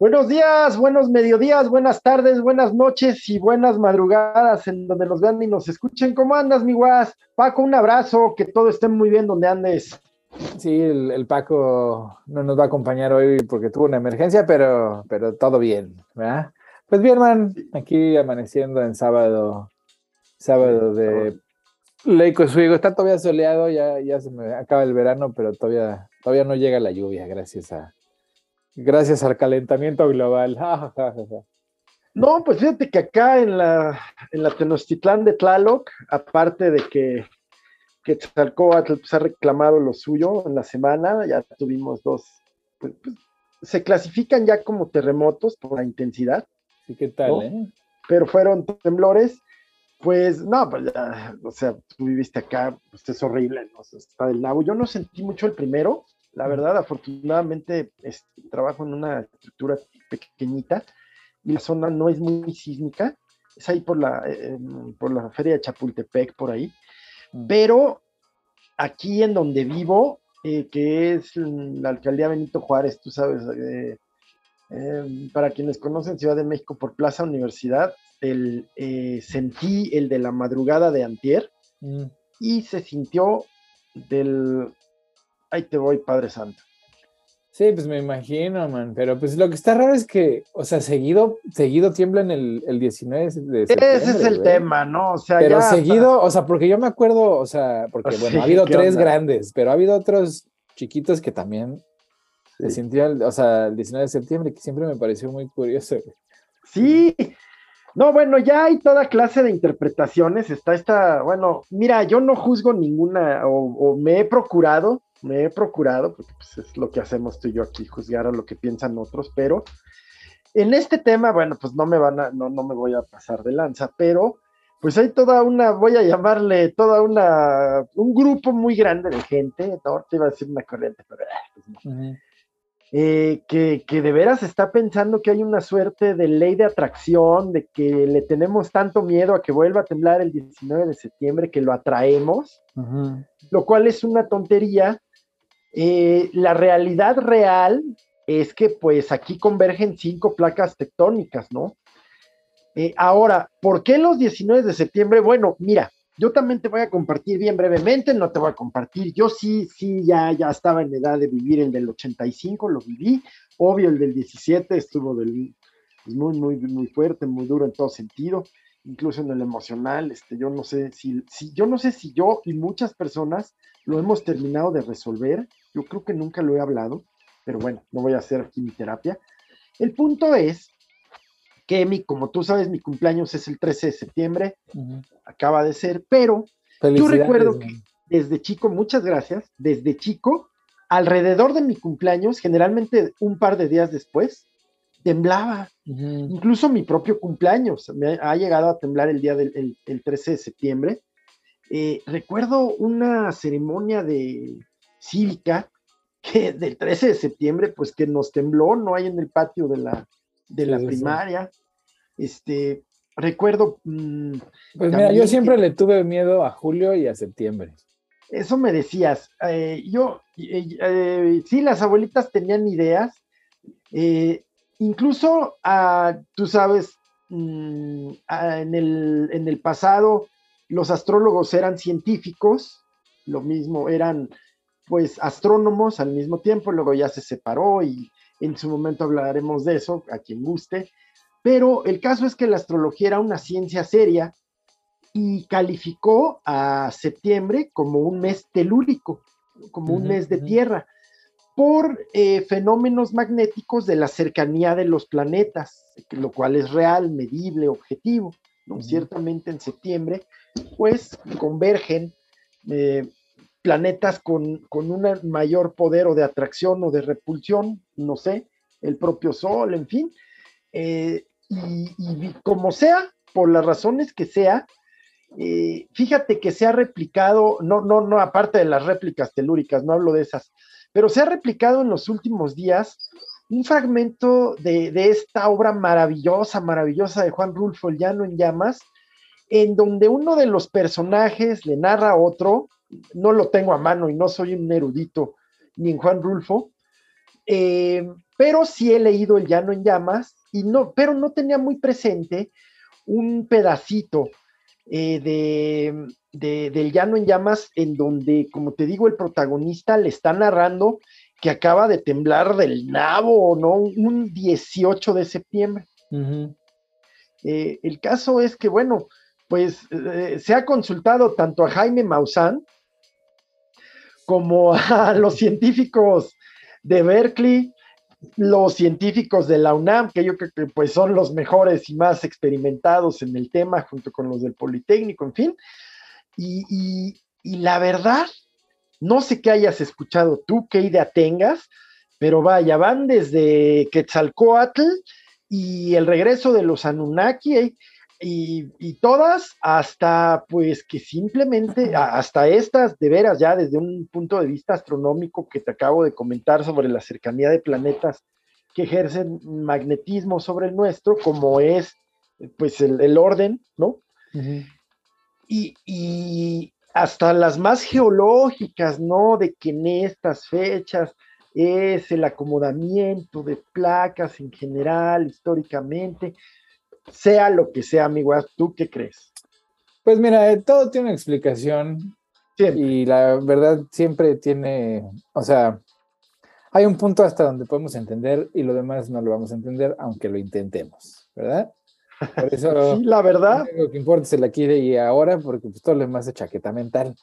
Buenos días, buenos mediodías, buenas tardes, buenas noches y buenas madrugadas en donde nos vean y nos escuchen. ¿Cómo andas, mi guas? Paco, un abrazo, que todo esté muy bien donde andes. Sí, el, Paco no nos va a acompañar hoy porque tuvo una emergencia, pero, pero todo bien, ¿verdad? Pues bien, man, aquí amaneciendo en sábado, sábado de Leico Suigo. Está todavía soleado, ya, ya se me acaba el verano, pero todavía, todavía no llega la lluvia, gracias a, gracias al calentamiento global. No, pues fíjate que acá en la, en la Tenochtitlán de Tlaloc, aparte de que, que Tzalcóatl pues, ha reclamado lo suyo en la semana, ya tuvimos dos, pues, pues, se clasifican ya como terremotos por la intensidad. ¿Y qué tal, eh? Pero fueron temblores, pues no, pues ya, o sea, tú viviste acá, pues es horrible, ¿no? está del nabo. Yo no sentí mucho el primero, la verdad, afortunadamente este, trabajo en una estructura pequeñita y la zona no es muy sísmica, es ahí por la, eh, por la feria de Chapultepec, por ahí, mm. pero aquí en donde vivo, eh, que es la alcaldía Benito Juárez, tú sabes, eh, para quienes conocen Ciudad de México por Plaza Universidad, el, sentí el de la madrugada de Antier mm. y se sintió del ahí te voy, Padre Santo. Sí, pues me imagino, man. Pero pues lo que está raro es que, o sea, seguido, seguido tiemblan el, el 19 de septiembre. Ese es el tema, ¿no? O sea, pero seguido, o sea, porque yo me acuerdo, o sea, porque bueno, ha habido tres grandes, pero ha habido otros chiquitos que también se sintió, o sea, el 19 de septiembre, que siempre me pareció muy curioso. Sí, no, bueno, ya hay toda clase de interpretaciones. Está esta, bueno, mira, yo no juzgo ninguna, o me he procurado me he procurado, porque pues, es lo que hacemos tú y yo aquí, juzgar a lo que piensan otros, pero en este tema, bueno, pues no me van a, no, no me voy a pasar de lanza, pero pues hay toda una, voy a llamarle toda una, un grupo muy grande de gente, no te iba a decir una corriente, pero ah, pues no. Eh, que, que, de veras está pensando que hay una suerte de ley de atracción, de que le tenemos tanto miedo a que vuelva a temblar el 19 de septiembre que lo atraemos, lo cual es una tontería eh, la realidad real es que pues aquí convergen cinco placas tectónicas, ¿no? Eh, ahora, ¿por qué los 19 de septiembre? Bueno, mira, yo también te voy a compartir bien brevemente, no te voy a compartir, yo sí, sí, ya, ya estaba en edad de vivir el del 85, lo viví, obvio el del 17 estuvo del, pues, muy, muy, muy fuerte, muy duro en todo sentido, incluso en el emocional, este, yo no sé si, si, yo no sé si yo y muchas personas lo hemos terminado de resolver, yo creo que nunca lo he hablado, pero bueno, no voy a hacer aquí mi terapia. El punto es que mi, como tú sabes, mi cumpleaños es el 13 de septiembre, acaba de ser, pero yo recuerdo que desde chico, muchas gracias, desde chico, alrededor de mi cumpleaños, generalmente un par de días después, temblaba. Incluso mi propio cumpleaños me ha llegado a temblar el día del 13 de septiembre. Eh, recuerdo una ceremonia de cívica que del 13 de septiembre, pues que nos tembló, no hay en el patio de la, de la primaria. Este, recuerdo. Mm, pues mira, yo siempre le tuve miedo a julio y a septiembre. Eso me decías. Eh, yo, eh, sí, las abuelitas tenían ideas. Incluso, ah, tú sabes, mm, ah, en, el, en el pasado, los astrólogos eran científicos, lo mismo, eran pues astrónomos al mismo tiempo, luego ya se separó y en su momento hablaremos de eso, a quien guste, pero el caso es que la astrología era una ciencia seria y calificó a septiembre como un mes telúrico, como un mes de tierra, por eh, fenómenos magnéticos de la cercanía de los planetas, lo cual es real, medible, objetivo. ¿no? Ciertamente en septiembre, pues convergen eh, planetas con, un mayor poder o de atracción o de repulsión, no sé, el propio Sol, en fin. Eh, y, como sea, por las razones que sea, fíjate que se ha replicado, no, no, no, aparte de las réplicas telúricas, no hablo de esas, pero se ha replicado en los últimos días un fragmento de, de esta obra maravillosa, maravillosa de Juan Rulfo, El Llano en Llamas, en donde uno de los personajes le narra a otro no lo tengo a mano y no soy un erudito ni en Juan Rulfo, eh, pero sí he leído El Llano en Llamas, y no, pero no tenía muy presente un pedacito eh, de, del Llano en Llamas en donde, como te digo, el protagonista le está narrando que acaba de temblar del nabo, ¿no? Un 18 de septiembre. Eh, el caso es que, bueno, pues eh, se ha consultado tanto a Jaime Maussan como a los científicos de Berkeley, los científicos de la UNAM, que yo creo que pues son los mejores y más experimentados en el tema, junto con los del Politécnico, en fin. Y, la verdad, no sé qué hayas escuchado tú, qué idea tengas, pero vaya, van desde Quetzalcoatl y el regreso de los Anunnaki eh, y, todas hasta pues que simplemente, hasta estas de veras ya desde un punto de vista astronómico que te acabo de comentar sobre la cercanía de planetas que ejercen magnetismo sobre el nuestro, como es pues el, orden, ¿no? Y, y, hasta las más geológicas, ¿no? De que en estas fechas es el acomodamiento de placas en general, históricamente, sea lo que sea, amigo, ¿tú qué crees? Pues mira, eh, todo tiene una explicación y la verdad siempre tiene, o sea, hay un punto hasta donde podemos entender y lo demás no lo vamos a entender, aunque lo intentemos, ¿verdad? Por eso, sí, la verdad. Lo que importa es el aquí y ahora, porque pues todo lo demás es chaqueta mental.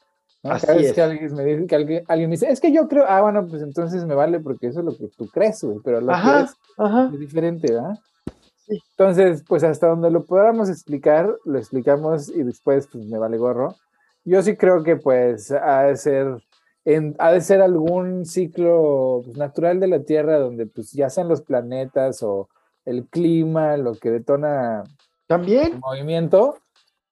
Cada vez que alguien me dice que alguien, alguien, me dice, es que yo creo, ah, bueno, pues entonces me vale porque eso es lo que tú crees, güey, pero lo que es, es diferente, ¿verdad? Entonces, pues hasta donde lo podamos explicar, lo explicamos y después, pues me vale gorro. Yo sí creo que, pues, ha de ser, en, ha de ser algún ciclo pues, natural de la Tierra donde, pues, ya sean los planetas o el clima, lo que detona también el movimiento,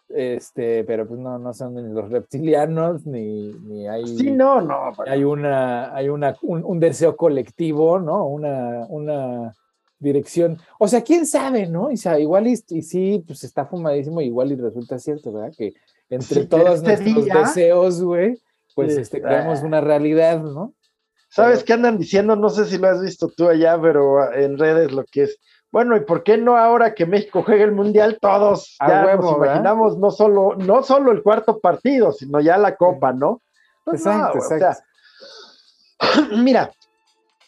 este, pero pues no, no son ni los reptilianos, ni, ni hay... Sí, no, no. Hay, una, hay una, un, deseo colectivo, ¿no? Una, una dirección. O sea, quién sabe, ¿no? O sea, igual y, sí, pues está fumadísimo, igual y resulta cierto, ¿verdad? Que entre todos este nuestros deseos, güey, pues este, creamos una realidad, ¿no? ¿Sabes qué andan diciendo? No sé si lo has visto tú allá, pero en redes lo que es bueno, ¿y por qué no ahora que México juegue el Mundial todos ya nos imaginamos no solo, no solo el cuarto partido, sino ya la copa, ¿no? Pues exacto, exacto. mira,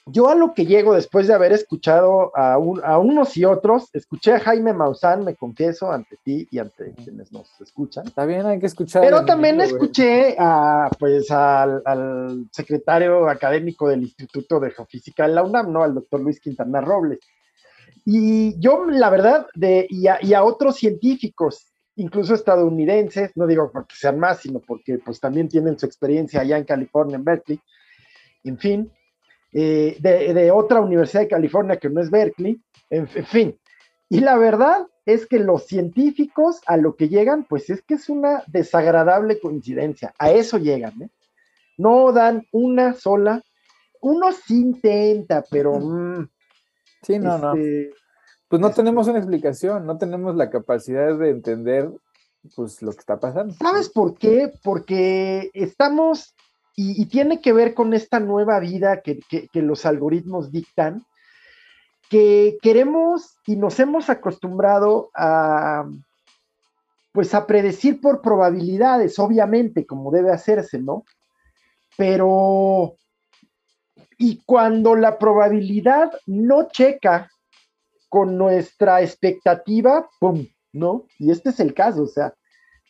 yo a lo que llego después de haber escuchado a, unos y otros, escuché a Jaime Maussan, me confieso, ante ti y ante quienes nos escuchan. Está bien, hay que escuchar. Pero también escuché a, pues, al, al, secretario académico del Instituto de Geofísica de la UNAM, ¿no? Al doctor Luis Quintana Robles. Y yo, la verdad, de, y, a, otros científicos, incluso estadounidenses, no digo porque sean más, sino porque pues también tienen su experiencia allá en California, en Berkeley, en fin, eh, de, otra universidad de California que no es Berkeley, en, fin. Y la verdad es que los científicos a lo que llegan, pues es que es una desagradable coincidencia, a eso llegan, ¿eh? No dan una sola, uno sí intenta, pero... Sí, no, no. Este, pues no tenemos una explicación, no tenemos la capacidad de entender pues lo que está pasando. ¿Sabes por qué? Porque estamos, y, tiene que ver con esta nueva vida que, los algoritmos dictan, que queremos y nos hemos acostumbrado a, pues a predecir por probabilidades, obviamente, como debe hacerse, ¿no? Pero y cuando la probabilidad no checa con nuestra expectativa, ¡pum! ¿No? Y este es el caso, o sea,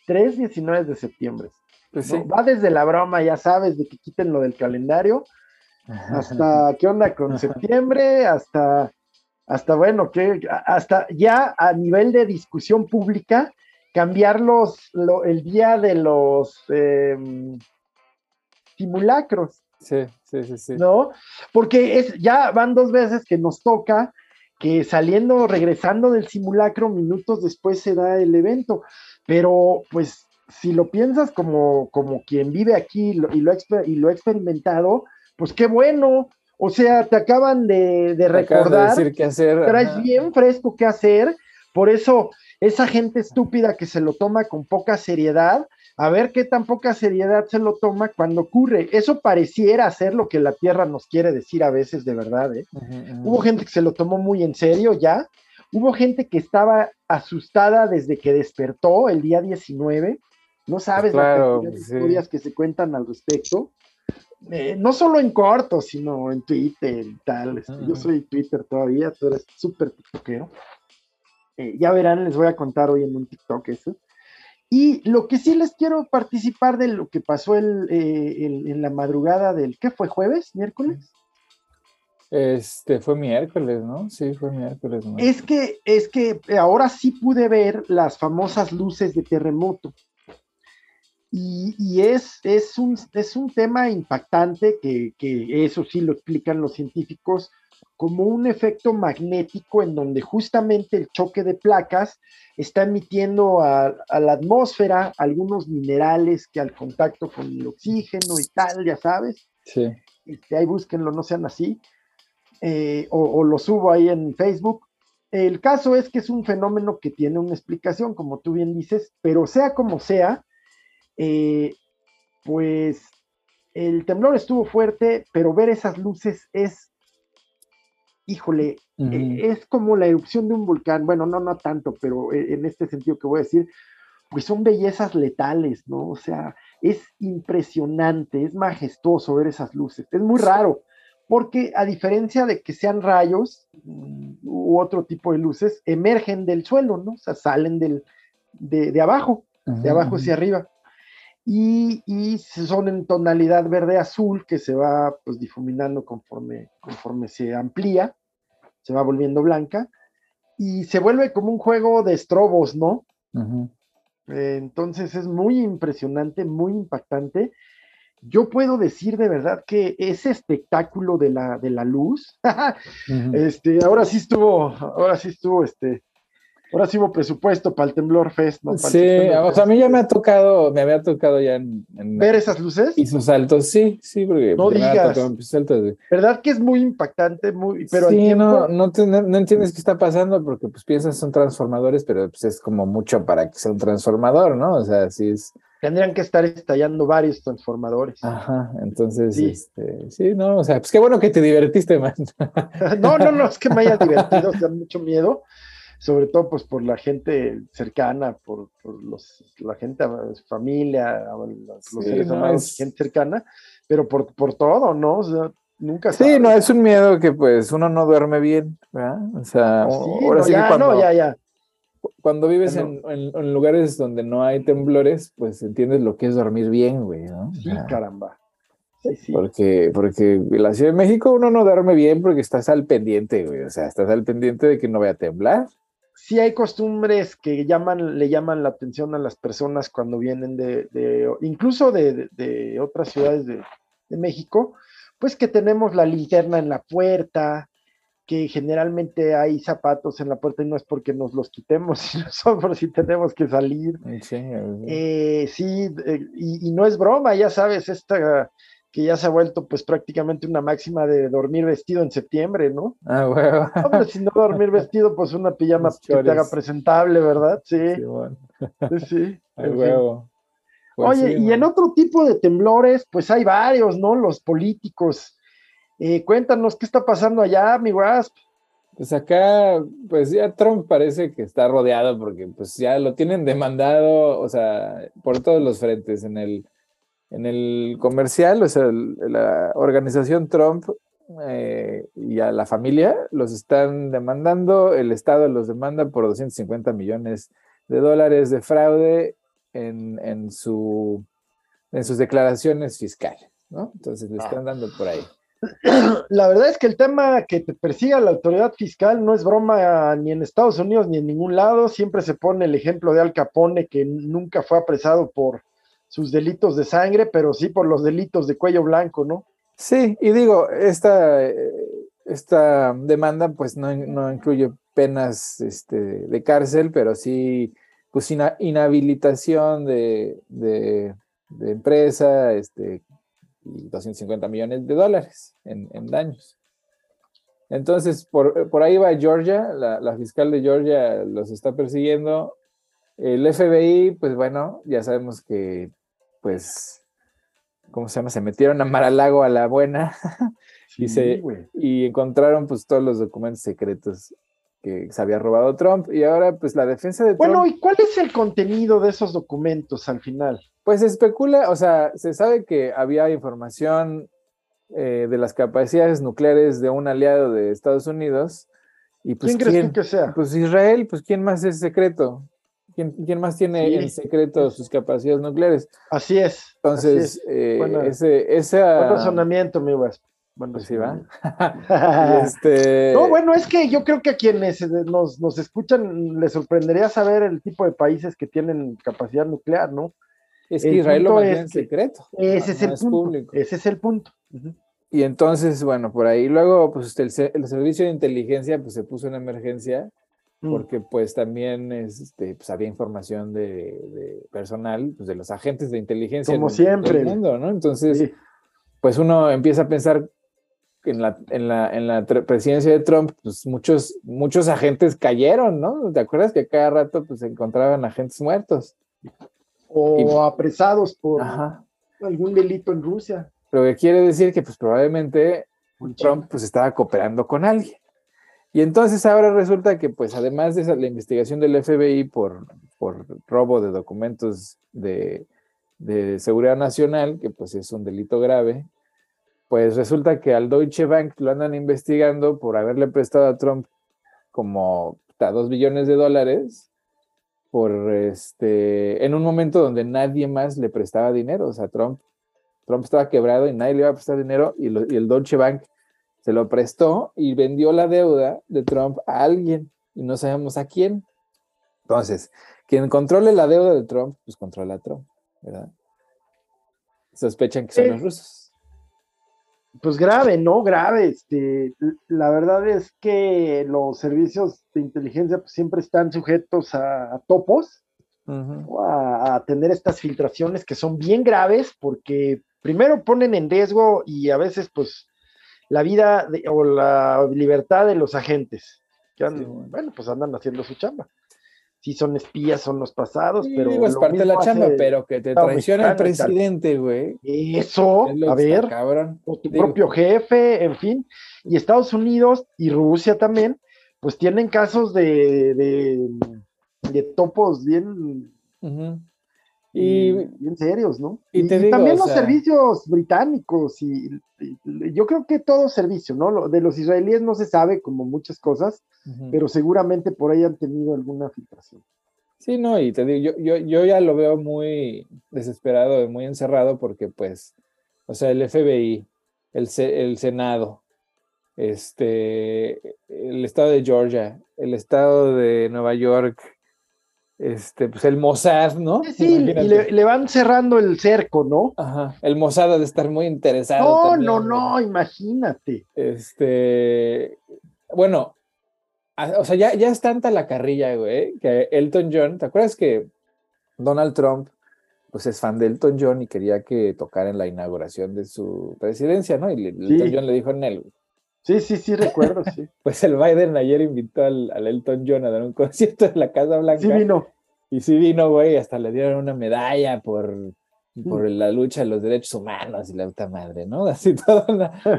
3, 19 de septiembre. Pues Va desde la broma, ya sabes, de que quiten lo del calendario, hasta qué onda con septiembre, hasta, hasta bueno, que hasta ya a nivel de discusión pública, cambiar los, el día de los em, simulacros. Sí, sí, sí, sí. ¿No? Porque es, ya van dos veces que nos toca que saliendo, regresando del simulacro, minutos después se da el evento. Pero, pues, si lo piensas como, como quien vive aquí y lo, y lo, ha experimentado, pues qué bueno. O sea, te acaban de, recordar. decir qué hacer. Traes bien fresco qué hacer. Por eso, esa gente estúpida que se lo toma con poca seriedad, a ver qué tan poca seriedad se lo toma cuando ocurre. Eso pareciera ser lo que la Tierra nos quiere decir a veces de verdad. ¿eh? Hubo gente que se lo tomó muy en serio ya. Hubo gente que estaba asustada desde que despertó el día 19. No sabes las historias que se cuentan al respecto. Eh, no solo en corto, sino en Twitter y tal. Este, yo soy Twitter todavía, tú eres súper tiktokero. Eh, ya verán, les voy a contar hoy en un TikTok eso. Y lo que sí les quiero participar de lo que pasó el, eh, en la madrugada del, ¿qué fue? ¿Jueves? ¿Miércoles? Este fue miércoles, ¿no? Sí, fue miércoles. Es que, es que ahora sí pude ver las famosas luces de terremoto. Y, es, es, un, es un tema impactante que, que eso sí lo explican los científicos como un efecto magnético en donde justamente el choque de placas está emitiendo a, la atmósfera algunos minerales que al contacto con el oxígeno y tal, ya sabes. Sí. Este, ahí búsquenlo, no sean así. Eh, o, lo subo ahí en Facebook. El caso es que es un fenómeno que tiene una explicación, como tú bien dices, pero sea como sea, eh, pues el temblor estuvo fuerte, pero ver esas luces es híjole, eh, es como la erupción de un volcán, bueno, no, no tanto, pero eh, en este sentido que voy a decir, pues son bellezas letales, ¿no? O sea, es impresionante, es majestuoso ver esas luces, es muy raro, porque a diferencia de que sean rayos mm, u otro tipo de luces, emergen del suelo, ¿no? O sea, salen del, de, abajo, de abajo hacia arriba. Y, y, son en tonalidad verde-azul que se va pues difuminando conforme, conforme se amplía, se va volviendo blanca y se vuelve como un juego de estrobos, ¿no? Eh, entonces es muy impresionante, muy impactante. Yo puedo decir de verdad que ese espectáculo de la, de la luz, este, ahora sí estuvo, ahora sí estuvo, este, Ahora sí hubo presupuesto para el Temblor Fest, ¿no? sí, o sea, a mí ya me ha tocado, me había tocado ya en... ¿Ver esas luces? Y sus saltos, sí, sí, porque... No digas. ¿Verdad que es muy impactante? Muy, pero sí, no, no, no, entiendes qué está pasando porque pues piensas son transformadores, pero pues es como mucho para que sea un transformador, ¿no? O sea, sí es... Tendrían que estar estallando varios transformadores. Ajá, entonces, sí, este, sí no, o sea, pues qué bueno que te divertiste, man. no, no, no, es que me haya divertido, o sea, mucho miedo sobre todo pues por la gente cercana, por, los, la gente, familia, los, seres humanos, gente cercana, pero por, por todo, ¿no? O sea, nunca Sí, no, es un miedo que pues uno no duerme bien, ¿verdad? O sea, ahora sí ya, cuando, no, ya, ya. Cuando vives en, en, lugares donde no hay temblores, pues entiendes lo que es dormir bien, güey, ¿no? Sí, caramba. Sí, sí. Porque, porque en la Ciudad de México uno no duerme bien porque estás al pendiente, güey. O sea, estás al pendiente de que no vaya a temblar sí hay costumbres que llaman, le llaman la atención a las personas cuando vienen de, incluso de, otras ciudades de, México, pues que tenemos la linterna en la puerta, que generalmente hay zapatos en la puerta y no es porque nos los quitemos, sino son por si tenemos que salir. Sí, eh, sí eh, y, y, no es broma, ya sabes, esta que ya se ha vuelto pues prácticamente una máxima de dormir vestido en septiembre, ¿no? Ah, huevo. Hombre, si no dormir vestido, pues una pijama que te haga presentable, ¿verdad? Sí. Sí, bueno. sí. huevo. Pues Oye, y en otro tipo de temblores, pues hay varios, ¿no? Los políticos. Eh, cuéntanos qué está pasando allá, mi Wasp. Pues acá, pues ya Trump parece que está rodeado porque pues ya lo tienen demandado, o sea, por todos los frentes, en el en el comercial, o sea, la organización Trump eh, y a la familia los están demandando, el Estado los demanda por 250 millones de dólares de fraude en, en, su, en sus declaraciones fiscales, ¿no? Entonces le están dando por ahí. La verdad es que el tema que te persiga la autoridad fiscal no es broma ni en Estados Unidos ni en ningún lado. Siempre se pone el ejemplo de Al Capone, que nunca fue apresado por sus delitos de sangre, pero sí por los delitos de cuello blanco, ¿no? Sí, y digo, esta, esta demanda pues no, incluye penas este, de cárcel, pero sí pues inhabilitación de, de, empresa este, y 250 millones de dólares en, daños. Entonces, por, ahí va Georgia, la, la, fiscal de Georgia los está persiguiendo El FBI, pues bueno, ya sabemos que, pues, ¿cómo se llama? Se metieron a Mar-a-Lago a la buena y, se, y encontraron pues todos los documentos secretos que se había robado Trump y ahora pues la defensa de Trump... Bueno, ¿y cuál es el contenido de esos documentos al final? Pues se especula, o sea, se sabe que había información eh, de las capacidades nucleares de un aliado de Estados Unidos. Y pues, ¿Quién crees que sea? Pues Israel, pues ¿quién más es secreto? ¿Quién, más tiene en secreto sus capacidades nucleares? Así es. Entonces, eh, ese, buen razonamiento, mi Bueno, pues sí, va. este... No, bueno, es que yo creo que a quienes nos, nos, escuchan les sorprendería saber el tipo de países que tienen capacidad nuclear, ¿no? Es que Israel lo mantiene en secreto. Ese es el punto. Ese es el punto. Y entonces, bueno, por ahí luego, pues el, el, servicio de inteligencia pues se puso en emergencia. Porque pues también este, pues, había información de, personal, pues de los agentes de inteligencia Como siempre. del mundo, ¿no? Entonces, pues uno empieza a pensar en la, en la, en la presidencia de Trump, pues muchos, muchos agentes cayeron, ¿no? ¿Te acuerdas que cada rato pues encontraban agentes muertos? O apresados por algún delito en Rusia. Lo que quiere decir que pues probablemente Trump pues estaba cooperando con alguien. Y entonces ahora resulta que, pues, además de la investigación del FBI por, por robo de documentos de, seguridad nacional, que pues es un delito grave, pues resulta que al Deutsche Bank lo andan investigando por haberle prestado a Trump como dos billones de dólares por este en un momento donde nadie más le prestaba dinero. O sea, Trump, Trump estaba quebrado y nadie le iba a prestar dinero y el Deutsche Bank se lo prestó y vendió la deuda de Trump a alguien y no sabemos a quién. Entonces, quien controle la deuda de Trump, pues controla a Trump, ¿verdad? Sospechan que son los rusos. Pues grave, ¿no? Grave. Este, la verdad es que los servicios de inteligencia pues, siempre están sujetos a, topos, a, a, tener estas filtraciones que son bien graves porque primero ponen en riesgo y a veces pues la vida o la libertad de los agentes, que bueno. pues andan haciendo su chamba. Sí son espías, son los pasados, pero... es parte de la chamba, pero que te traiciona el presidente, güey. Eso, a ver, o tu propio jefe, en fin. Y Estados Unidos y Rusia también, pues tienen casos de, de, topos bien... Y, bien serios, ¿no? Y, también los servicios británicos, y, yo creo que todo servicio, ¿no? De los israelíes no se sabe como muchas cosas, pero seguramente por ahí han tenido alguna filtración. Sí, no, y te digo, yo, yo, ya lo veo muy desesperado, muy encerrado, porque pues, o sea, el FBI, el, el Senado, este, el estado de Georgia, el estado de Nueva York, este, pues el Mossad, ¿no? Sí, y le, van cerrando el cerco, ¿no? Ajá, el Mossad ha de estar muy interesado. No, también, no, no, imagínate. Este, bueno, o sea, ya, ya es tanta la carrilla, güey, que Elton John, ¿te acuerdas que Donald Trump, pues es fan de Elton John y quería que tocara en la inauguración de su presidencia, ¿no? Y Elton John le dijo en él, Sí, sí, sí, recuerdo, sí. pues el Biden ayer invitó al, Elton John a dar un concierto en la Casa Blanca. Sí vino. Y sí vino, güey, hasta le dieron una medalla por, por mm. la lucha de los derechos humanos y la puta madre, ¿no? Así todo.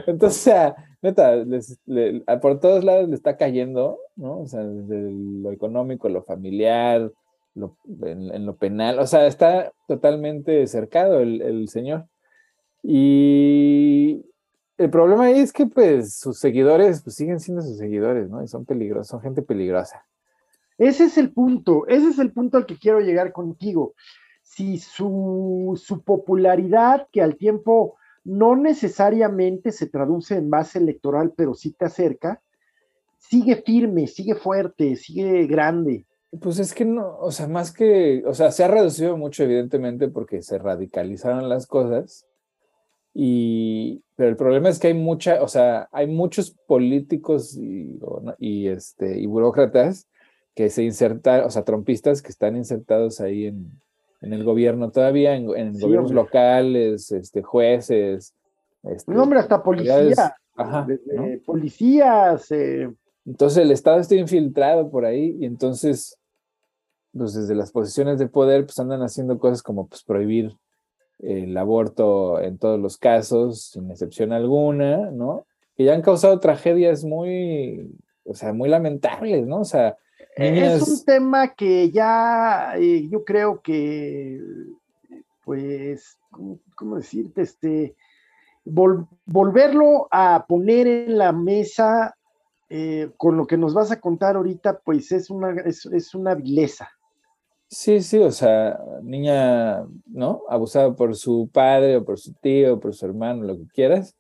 Entonces, o sea, neta, por todos lados le está cayendo, ¿no? O sea, desde lo económico, lo familiar, lo, en, lo penal, o sea, está totalmente cercado el, el señor. Y el problema ahí es que pues sus seguidores pues, siguen siendo sus seguidores, ¿no? Y son peligrosos, son gente peligrosa. Ese es el punto, ese es el punto al que quiero llegar contigo. Si su, su popularidad, que al tiempo no necesariamente se traduce en base electoral, pero sí te acerca, sigue firme, sigue fuerte, sigue grande. Pues es que no, o sea, más que, o sea, se ha reducido mucho evidentemente porque se radicalizaron las cosas, y, pero el problema es que hay mucha, o sea, hay muchos políticos y, este, y burócratas que se insertan, o sea, trompistas que están insertados ahí en, en el gobierno todavía, en, gobiernos locales, este, jueces. Este, no, hombre, hasta policía. Policías. Eh. Entonces el Estado está infiltrado por ahí y entonces pues desde las posiciones de poder, pues andan haciendo cosas como pues prohibir el aborto en todos los casos, sin excepción alguna, ¿no? Que ya han causado tragedias muy, o sea, muy lamentables, ¿no? O sea, es un tema que ya eh, yo creo que, pues, ¿cómo, decirte? Este, volverlo a poner en la mesa eh, con lo que nos vas a contar ahorita, pues es una, es, una vileza. Sí, sí, o sea, niña, ¿no? Abusada por su padre o por su tío, por su hermano, lo que quieras,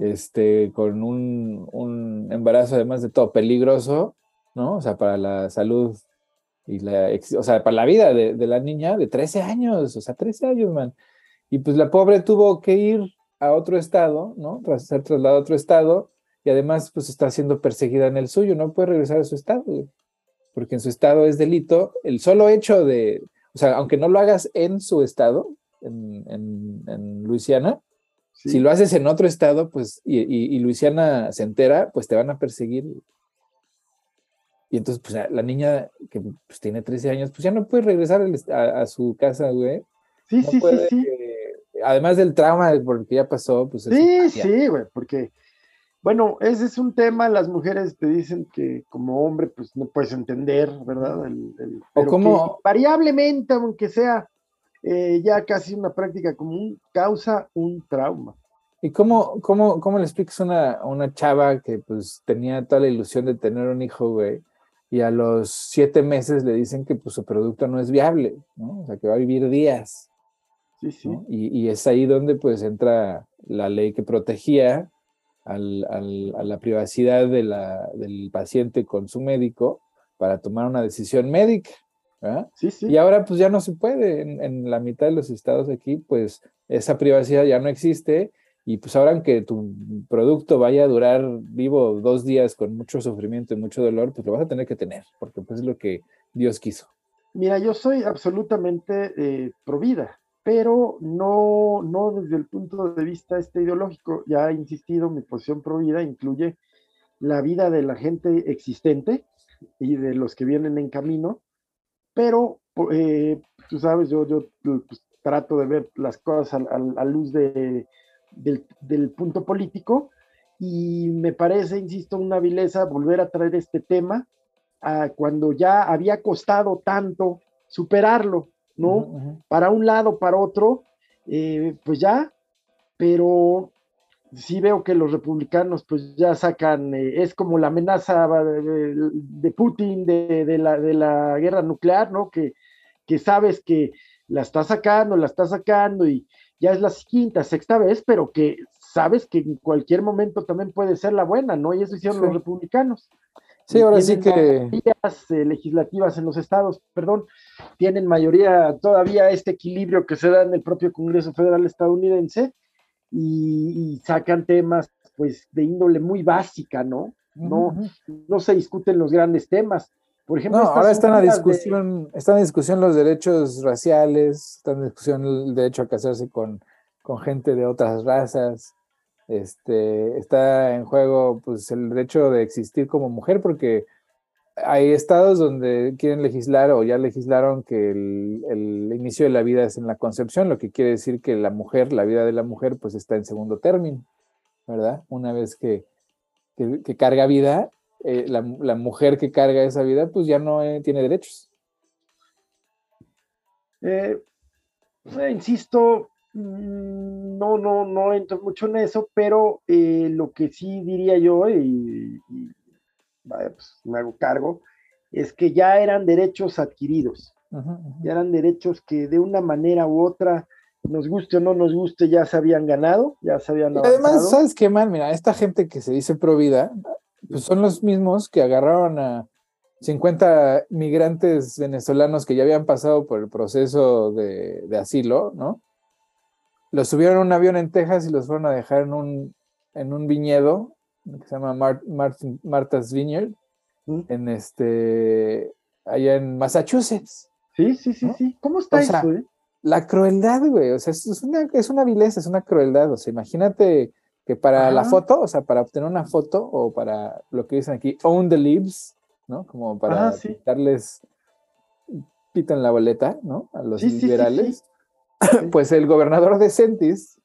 este, con un, un, embarazo además de todo peligroso, ¿no? O sea, para la salud y la, o sea, para la vida de, de la niña de 13 años, o sea, 13 años, man. Y pues la pobre tuvo que ir a otro estado, ¿no? Tras ser trasladada a otro estado y además pues está siendo perseguida en el suyo, no puede regresar a su estado, porque en su estado es delito. El solo hecho de, o sea, aunque no lo hagas en su estado, en, en, Luisiana, si lo haces en otro estado, pues, y, y, Luisiana se entera, pues te van a perseguir. Y entonces, pues la niña que pues, tiene 13 años, pues ya no puede regresar a, su casa, güey. Sí, sí, sí, sí. además del trauma por el que ya pasó, pues... Sí, sí, güey, porque bueno, ese es un tema, las mujeres te dicen que como hombre pues no puedes entender, ¿verdad? o como... variablemente, aunque sea eh, ya casi una práctica común, causa un trauma. ¿Y cómo, cómo, cómo le explicas a una, una chava que pues tenía toda la ilusión de tener un hijo, güey, y a los siete meses le dicen que pues su producto no es viable, ¿no? O sea, que va a vivir días. Sí, sí. Y, y, es ahí donde pues entra la ley que protegía al, a la privacidad de la, del paciente con su médico para tomar una decisión médica. Sí, sí. Y ahora pues ya no se puede, en, la mitad de los estados aquí pues esa privacidad ya no existe y pues ahora aunque tu producto vaya a durar vivo dos días con mucho sufrimiento y mucho dolor, pues lo vas a tener que tener, porque pues es lo que Dios quiso. Mira, yo soy absolutamente eh, pro vida pero no, no desde el punto de vista este ideológico. Ya he insistido, mi posición pro vida incluye la vida de la gente existente y de los que vienen en camino, pero eh, tú sabes, yo, yo pues, trato de ver las cosas a, luz de, del, del, punto político y me parece, insisto, una vileza volver a traer este tema a cuando ya había costado tanto superarlo. ¿No? Para un lado, para otro, eh, pues ya, pero sí veo que los republicanos pues ya sacan, eh, es como la amenaza de, Putin de, la, de la guerra nuclear, ¿no? Que, que sabes que la está sacando, la está sacando y ya es la quinta, sexta vez, pero que sabes que en cualquier momento también puede ser la buena, ¿no? Y eso hicieron los republicanos. Sí, ahora sí que... Eh, legislativas en los estados, perdón, tienen mayoría todavía este equilibrio que se da en el propio Congreso Federal estadounidense y, sacan temas pues de índole muy básica, ¿no? No, no se discuten los grandes temas. Por ejemplo, no, ahora están a discusión, están en discusión los derechos raciales, están en discusión el derecho a casarse con, con gente de otras razas, este, está en juego pues, el derecho de existir como mujer, porque hay estados donde quieren legislar o ya legislaron que el, inicio de la vida es en la concepción, lo que quiere decir que la mujer, la vida de la mujer, pues está en segundo término, ¿verdad? Una vez que, que, carga vida, eh, la, mujer que carga esa vida, pues ya no eh, tiene derechos. Eh, insisto, no, no, no entro mucho en eso, pero eh, lo que sí diría yo, y, pues, me hago cargo, es que ya eran derechos adquiridos, ya eran derechos que de una manera u otra, nos guste o no nos guste, ya se habían ganado, ya se habían Además, ¿sabes qué, man? Mira, esta gente que se dice pro vida, pues son los mismos que agarraron a 50 migrantes venezolanos que ya habían pasado por el proceso de, de asilo, ¿no? Los subieron a un avión en Texas y los fueron a dejar en un, en un viñedo que se llama Martha's Vineyard, mm. en este, allá en Massachusetts. Sí, sí, sí, sí. ¿Cómo está eso, eh? La crueldad, güey, o sea, es una, es una vileza, es una crueldad, o sea, imagínate que para la foto, o sea, para obtener una foto o para lo que dicen aquí, own the leaves, ¿no? Como para darles pitan la boleta, ¿no? A los liberales. pues el gobernador de Sentis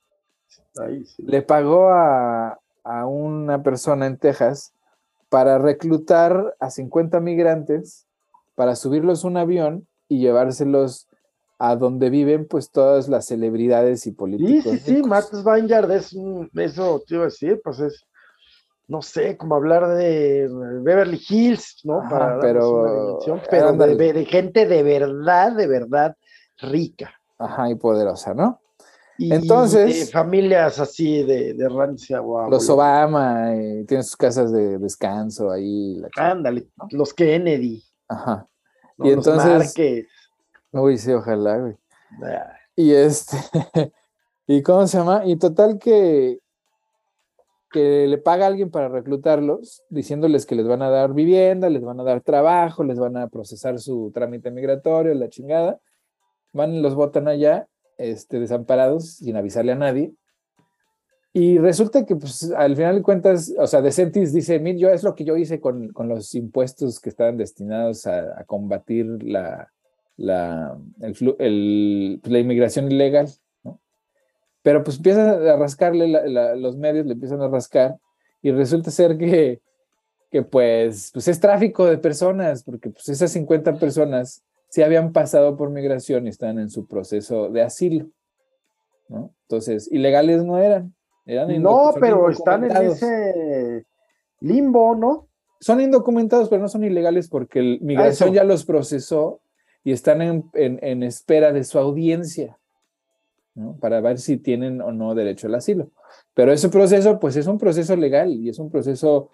le pagó a, a una persona en Texas para reclutar a 50 migrantes para subirlos a un avión y llevárselos a donde viven pues todas las celebridades y políticos. Sí, sí, sí, Matt Vineyard es un, eso te iba a decir, pues es, no sé, como hablar de Beverly Hills, ¿no? Para pero, pero de, gente de verdad, de verdad rica. Ajá, y poderosa, ¿no? Y Entonces. familias así de, de rancia, Los Obama, eh, tienen sus casas de descanso ahí. Ándale, los Kennedy. Ajá. y entonces. Uy, sí, ojalá, güey. Y este, ¿y cómo se llama? Y total que, que le paga a alguien para reclutarlos, diciéndoles que les van a dar vivienda, les van a dar trabajo, les van a procesar su trámite migratorio, la chingada. Van y los botan allá, este, desamparados, sin avisarle a nadie. Y resulta que, pues, al final de cuentas, o sea, Decentis dice, mil, yo es lo que yo hice con, con los impuestos que estaban destinados a combatir la, la, el, pues, la inmigración ilegal, ¿no? Pero pues empiezan a rascarle, los medios le empiezan a rascar y resulta ser que, que pues, pues es tráfico de personas, porque pues esas 50 personas sí habían pasado por migración y están en su proceso de asilo, ¿no? Entonces, ilegales no eran. eran no, pero están en ese limbo, ¿no? Son indocumentados, pero no son ilegales porque el migración ya los procesó y están en, espera de su audiencia, ¿no? para ver si tienen o no derecho al asilo. Pero ese proceso, pues es un proceso legal y es un proceso,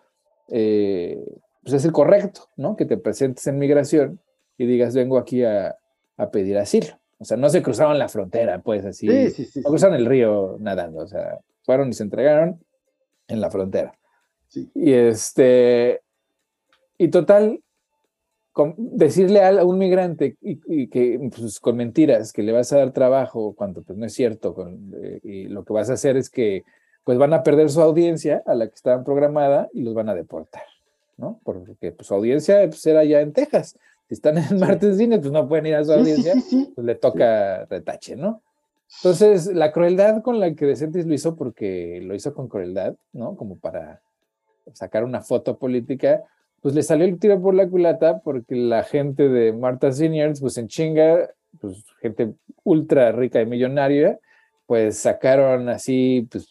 eh, pues es el correcto, ¿no? Que te presentes en migración y digas, vengo aquí a, pedir asilo. O sea, no se cruzaron la frontera, pues así. Sí, no cruzaron el río nadando, o sea, fueron y se entregaron en la frontera. Y este, y total, decirle a un migrante y, que pues, con mentiras que le vas a dar trabajo cuando pues no es cierto eh, y lo que vas a hacer es que pues van a perder su audiencia a la que estaban programada y los van a deportar, ¿no? Porque pues, su audiencia pues, era ya en Texas. Si están en Martes Cine, pues no pueden ir a su audiencia, pues le toca retache, ¿no? Entonces, la crueldad con la que Decentis lo hizo, porque lo hizo con crueldad, ¿no? Como para sacar una foto política, pues le salió el tiro por la culata porque la gente de Marta Seniors, pues en chinga, pues gente ultra rica y millonaria, pues sacaron así, pues,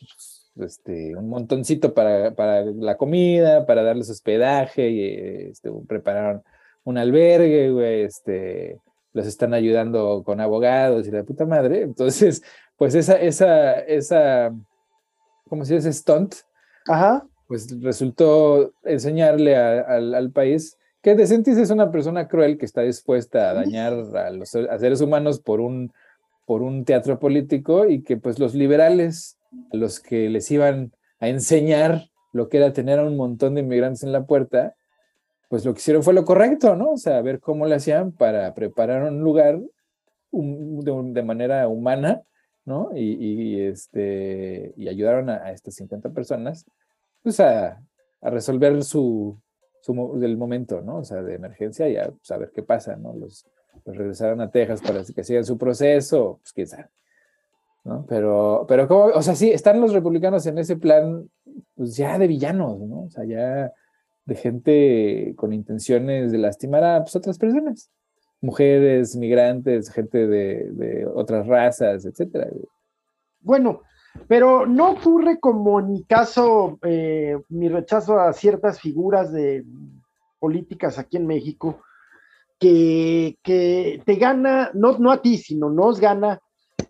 este, un montoncito para, para la comida, para darles hospedaje, y este, prepararon un albergue, güey, este, los están ayudando con abogados y la puta madre. Entonces, pues esa, esa, esa, ¿cómo se dice? stunt. Ajá pues resultó enseñarle al país que Decentis es una persona cruel que está dispuesta a dañar a los seres humanos por un, por un teatro político y que pues los liberales, los que les iban a enseñar lo que era tener a un montón de inmigrantes en la puerta, pues lo que hicieron fue lo correcto, ¿no? O sea, ver cómo le hacían para preparar un lugar de, manera humana, ¿no? Y, este, y ayudaron a, a estas 50 personas pues a, resolver su, su, el momento, ¿no? O sea, de emergencia y a saber qué pasa, ¿no? Los, regresaron a Texas para que sigan su proceso, pues quién sabe. ¿no? Pero, pero como, o sea, sí, están los republicanos en ese plan, pues ya de villanos, ¿no? O sea, ya de gente con intenciones de lastimar a pues, otras personas, mujeres, migrantes, gente de, de otras razas, etcétera. Bueno, pero no ocurre como en mi caso, eh, mi rechazo a ciertas figuras de políticas aquí en México, que, te gana, no, no a ti, sino nos gana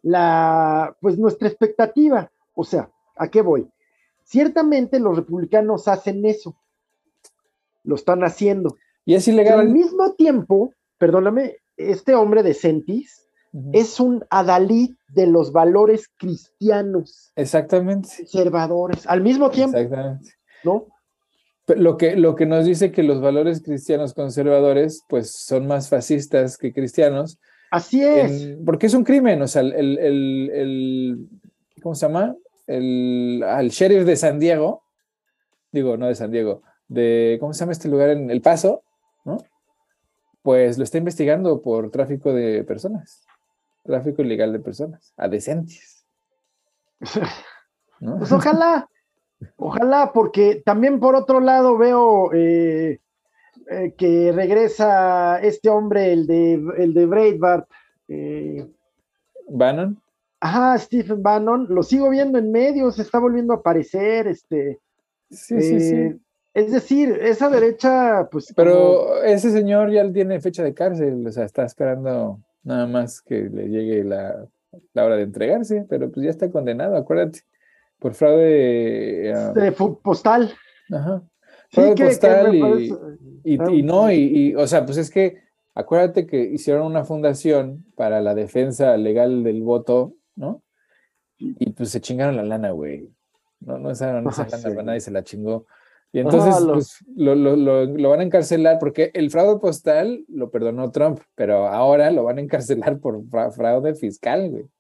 la, pues nuestra expectativa. O sea, ¿a qué voy? Ciertamente los republicanos hacen eso, lo están haciendo. Y es ilegal. Pero al mismo tiempo, perdóname, este hombre de Sentis, es un adalid de los valores cristianos. Exactamente. Conservadores, al mismo tiempo. Exactamente. ¿No? Lo que, lo que nos dice que los valores cristianos conservadores, pues son más fascistas que cristianos. Así es. porque es un crimen, o sea, el, el, el, ¿cómo se llama? El, al sheriff de San Diego, digo, no de San Diego, de, ¿cómo se llama este lugar en El Paso? ¿no? pues lo está investigando por tráfico de personas, tráfico ilegal de personas, adecentes. ¿no? Pues ojalá, ojalá, porque también por otro lado veo eh, eh, que regresa este hombre, el de, el de Breitbart. Eh, Bannon. Ajá, Stephen Bannon, lo sigo viendo en medios, está volviendo a aparecer, este. Sí, sí, sí. Es decir, esa derecha, pues. Pero ese señor ya tiene fecha de cárcel, o sea, está esperando nada más que le llegue la, hora de entregarse, pero pues ya está condenado, acuérdate, por fraude. de postal. Ajá. Fraude postal y, no, y, o sea, pues es que acuérdate que hicieron una fundación para la defensa legal del voto, ¿no? Y pues se chingaron la lana, güey. No, no usaron esa lana, nadie se la chingó. Y entonces pues, lo, lo, lo, van a encarcelar porque el fraude postal lo perdonó Trump, pero ahora lo van a encarcelar por fraude fiscal, güey.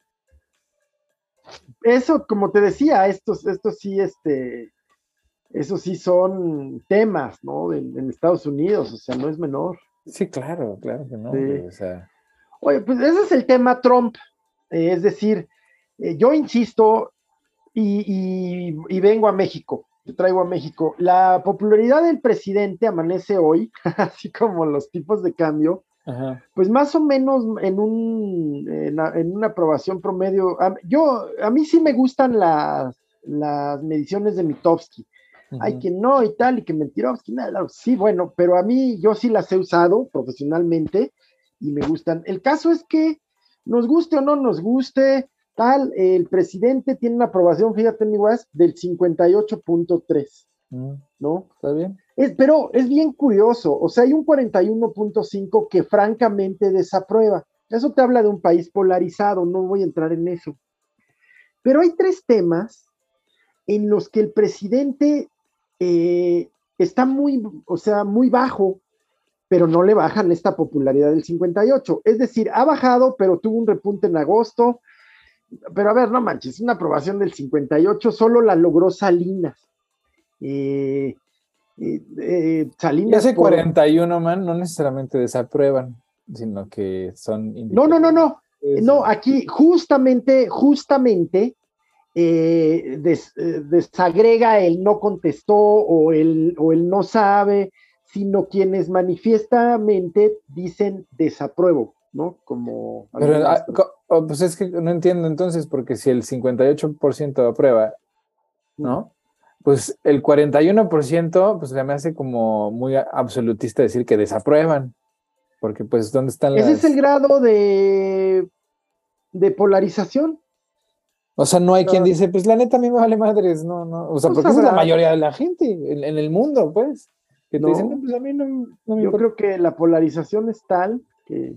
Eso, como te decía, estos, estos sí, este, esos sí son temas, ¿no? En, Estados Unidos, o sea, no es menor. Sí, claro, claro que no. Oye, pues ese es el tema Trump. Eh, es decir, eh, yo insisto y, y vengo a México te traigo a México. La popularidad del presidente amanece hoy, así como los tipos de cambio, pues más o menos en, un, en, una aprobación promedio. A, yo, a mí sí me gustan las, las mediciones de Mitofsky. Hay quien no y tal, y que Mentirovsky, nada, sí, bueno, pero a mí yo sí las he usado profesionalmente y me gustan. El caso es que nos guste o no nos guste, tal, el presidente tiene una aprobación, fíjate, mi guas, del 58.3, mm, ¿no? ¿Está bien? pero es bien curioso, o sea, hay un 41.5 que francamente desaprueba. Eso te habla de un país polarizado, no voy a entrar en eso. Pero hay tres temas en los que el presidente eh, está muy, o sea, muy bajo, pero no le bajan esta popularidad del 58. Es decir, ha bajado, pero tuvo un repunte en agosto, pero a ver, no manches, una aprobación del 58 solo la logró Salinas. Eh, eh, eh Salinas. Y ese 41, man, no necesariamente desaprueban, sino que son. No, no, no, no. No, aquí justamente, justamente desagrega el no contestó o el, o el no sabe, sino quienes manifiestamente dicen desapruebo. ¿no? Como... Pero, oh, pues es que no entiendo entonces, porque si el 58% aprueba, ¿no? Pues el 41%, pues se me hace como muy absolutista decir que desaprueban, porque pues ¿dónde están las... Ese es el grado de, de polarización. O sea, no hay quien dice, pues la neta a mí me vale madres, no, no, o sea, pues porque es la mayoría de la gente en, el mundo, pues, que te dicen, pues a mí no, me Yo creo que la polarización es tal que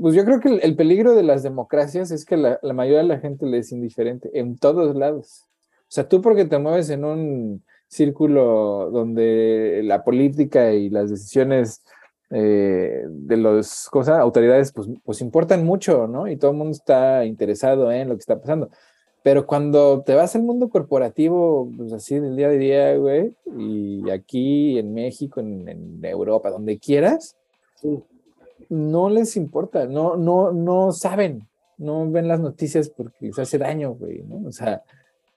pues yo creo que el, peligro de las democracias es que la, mayoría de la gente le es indiferente en todos lados. O sea, tú porque te mueves en un círculo donde la política y las decisiones eh, de las cosas, autoridades, pues, pues importan mucho, ¿no? Y todo el mundo está interesado en lo que está pasando. Pero cuando te vas al mundo corporativo, pues así del día a día, güey, y aquí en México, en, en Europa, donde quieras, sí no les importa, no, no, no saben, no ven las noticias porque les hace daño, güey, ¿no? O sea,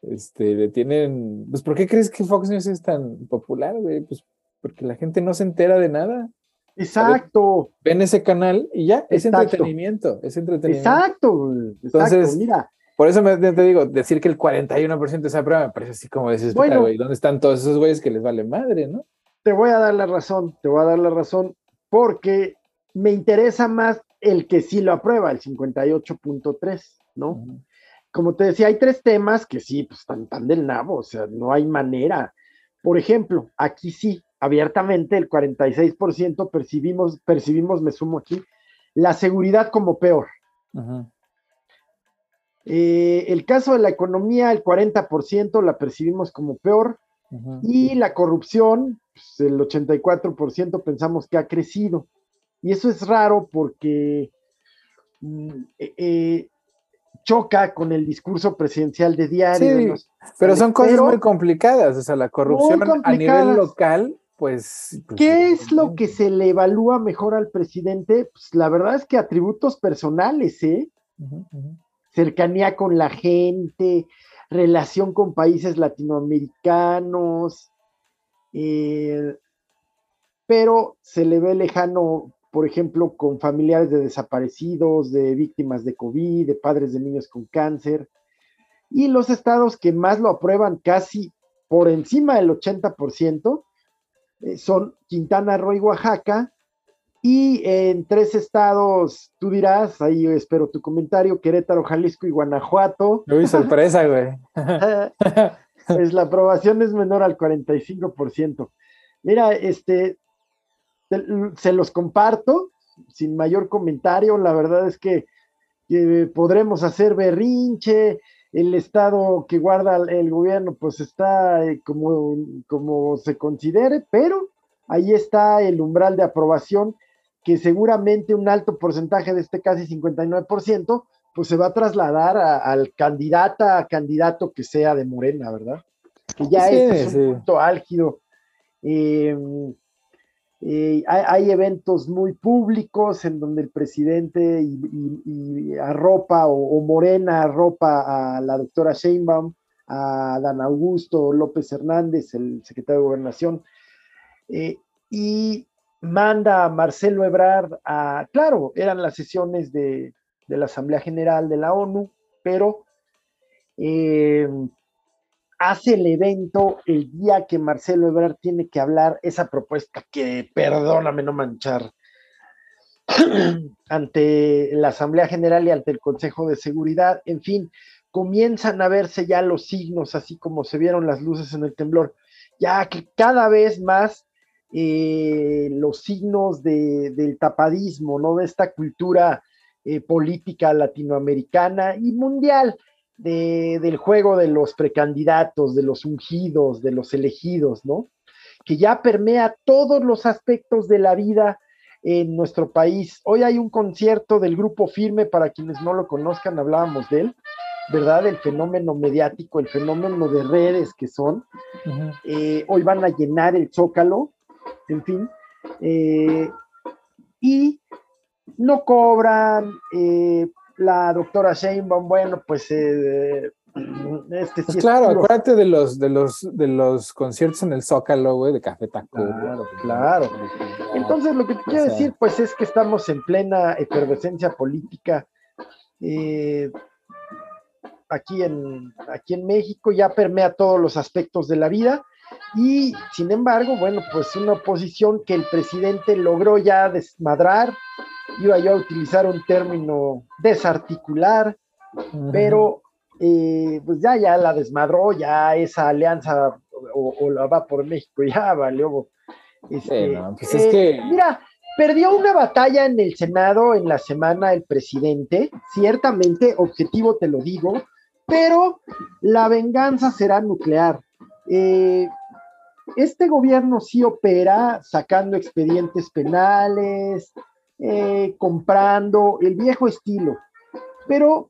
este, le tienen, pues, ¿por qué crees que Fox News es tan popular, güey? Pues porque la gente no se entera de nada. Exacto. Ven ese canal y ya, es entretenimiento, es entretenimiento. Exacto, Entonces, mira. Por eso me, te digo, decir que el 41% de esa prueba me parece así como dices, bueno, güey, ¿dónde están todos esos güeyes que les vale madre, no? Te voy a dar la razón, te voy a dar la razón, porque me interesa más el que sí lo aprueba, el 58.3, ¿no? Como te decía, hay tres temas que sí, pues están tan del nabo, o sea, no hay manera. Por ejemplo, aquí sí, abiertamente el 46% percibimos, percibimos, me sumo aquí, la seguridad como peor. Eh, el caso de la economía, el 40% la percibimos como peor. Y la corrupción, pues, el 84% pensamos que ha crecido. Y eso es raro porque mm, eh, eh, choca con el discurso presidencial de diario. pero son cosas muy complicadas, o sea, la corrupción a nivel local pues, pues... ¿Qué es lo que se le evalúa mejor al presidente? Pues la verdad es que atributos personales, ¿eh? Cercanía con la gente, relación con países latinoamericanos, eh, pero se le ve lejano, por ejemplo, con familiares de desaparecidos, de víctimas de COVID, de padres de niños con cáncer, y los estados que más lo aprueban casi por encima del 80% eh, son Quintana Roo y Oaxaca, y en tres estados, tú dirás, ahí espero tu comentario, Querétaro, Jalisco y Guanajuato. Uy, sorpresa, güey. pues la aprobación es menor al 45%. Mira, este, se los comparto sin mayor comentario. La verdad es que podremos hacer berrinche. El estado que guarda el gobierno, pues está eh, como, como se considere, pero ahí está el umbral de aprobación que seguramente un alto porcentaje de este casi 59%, pues se va a trasladar al candidata, candidato que sea de Morena, ¿verdad? Que ya es un punto álgido. Em, eh, hay, eventos muy públicos en donde el presidente y, arropa o, Morena arropa a la doctora Sheinbaum, a Dan Augusto López Hernández, el secretario de Gobernación, eh, y manda a Marcelo Ebrard a, claro, eran las sesiones de, la Asamblea General de la ONU, pero eh, hace el evento el día que Marcelo Ebrard tiene que hablar esa propuesta que, perdóname no manchar, ante la Asamblea General y ante el Consejo de Seguridad, en fin, comienzan a verse ya los signos, así como se vieron las luces en el temblor, ya que cada vez más eh, los signos del tapadismo, ¿no? De esta cultura eh, política latinoamericana y mundial del juego de los precandidatos, de los ungidos, de los elegidos, ¿no? Que ya permea todos los aspectos de la vida en nuestro país. Hoy hay un concierto del grupo Firme, para quienes no lo conozcan, hablábamos de él, ¿verdad? El fenómeno mediático, el fenómeno de redes que son. Eh, hoy van a llenar el zócalo en fin. Eh, y no cobran, eh, la doctora Sheinbaum, bueno, pues eh, este pues claro, acuérdate de los, de los, de los conciertos en el Zócalo, güey, de Café Taco. Claro, claro. Entonces, lo que te quiero decir, pues, es que estamos en plena efervescencia política. aquí, en, aquí en México ya permea todos los aspectos de la vida y sin embargo, bueno, pues una oposición que el presidente logró ya desmadrar, iba yo a utilizar un término desarticular, pero eh, pues ya, ya la desmadró, ya esa alianza o, la va por México, ya valió. Este, pues es que... Mira, perdió una batalla en el Senado en la semana el presidente, ciertamente, objetivo te lo digo, pero la venganza será nuclear. Eh, este gobierno sí opera sacando expedientes penales, eh, comprando el viejo estilo, pero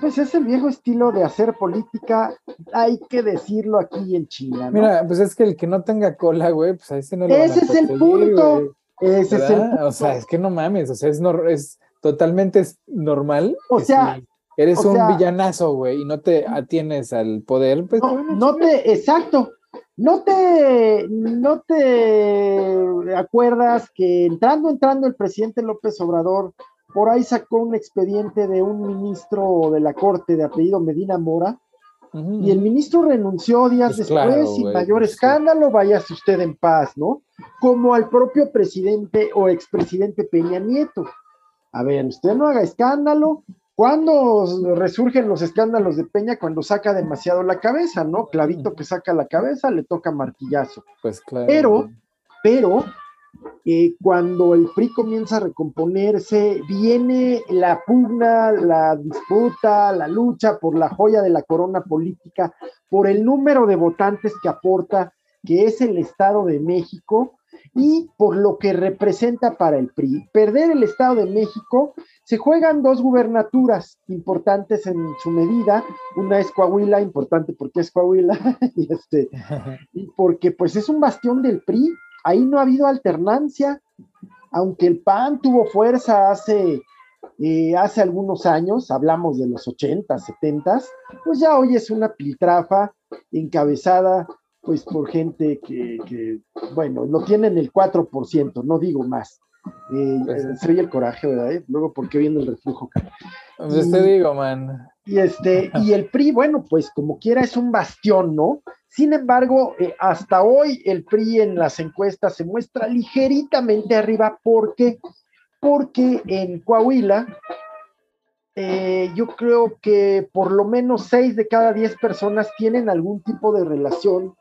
pues es el viejo estilo de hacer política, hay que decirlo aquí en China. Mira, pues es que el que no tenga cola, güey, pues a ese no lo Ese es el punto. Ese es el punto. O sea, es que no mames, o sea, es, es totalmente normal. O sea, eres un villanazo, güey, y no te atienes al poder, pues. no te, exacto, ¿No te, ¿No te acuerdas que entrando, entrando el presidente López Obrador, por ahí sacó un expediente de un ministro de la Corte de apellido Medina Mora? Y el ministro renunció días pues después sin mayor pues escándalo, váyase usted en paz, ¿no? Como al propio presidente o expresidente Peña Nieto. A ver, usted no haga escándalo, ¿Cuándo resurgen los escándalos de Peña? Cuando saca demasiado la cabeza, ¿no? Clavito que saca la cabeza, le toca martillazo. Pues claro. Pero, pero, eh, cuando el PRI comienza a recomponerse, viene la pugna, la disputa, la lucha por la joya de la corona política, por el número de votantes que aporta, que es el Estado de México, y por lo que representa para el PRI. Perder el Estado de México, se juegan dos gubernaturas importantes en su medida. Una es Coahuila, importante porque es Coahuila, y, este, y porque pues es un bastión del PRI. Ahí no ha habido alternancia, aunque el PAN tuvo fuerza hace eh, hace algunos años, hablamos de los 80, 70, pues ya hoy es una piltrafa encabezada pues por gente que, bueno, lo tienen el 4%, no digo más. Eh, pues soy el coraje, ¿verdad? Luego, ¿por qué viene el reflujo? Pues te digo, man. Y, este, y el PRI, bueno, pues como quiera es un bastión, ¿no? Sin embargo, eh, hasta hoy el PRI en las encuestas se muestra ligeritamente arriba porque porque en Coahuila eh, yo creo que por lo menos seis de cada diez personas tienen algún tipo de relación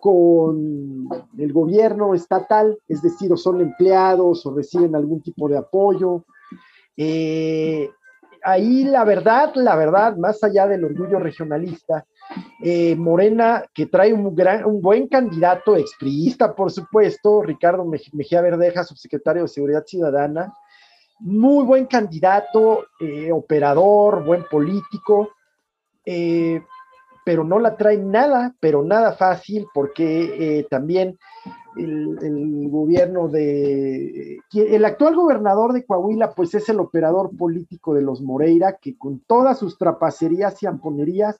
con el gobierno estatal, es decir, o son empleados o reciben algún tipo de apoyo. Eh, ahí la verdad, la verdad, más allá del orgullo regionalista, eh, Morena, que trae un, gran, un buen candidato expriista, por supuesto, Ricardo Mejía Verdeja, subsecretario de Seguridad Ciudadana, muy buen candidato, eh, operador, buen político, eh, pero no la trae nada, pero nada fácil, porque también el, el, gobierno de... El actual gobernador de Coahuila, pues es el operador político de los Moreira, que con todas sus trapacerías y amponerías,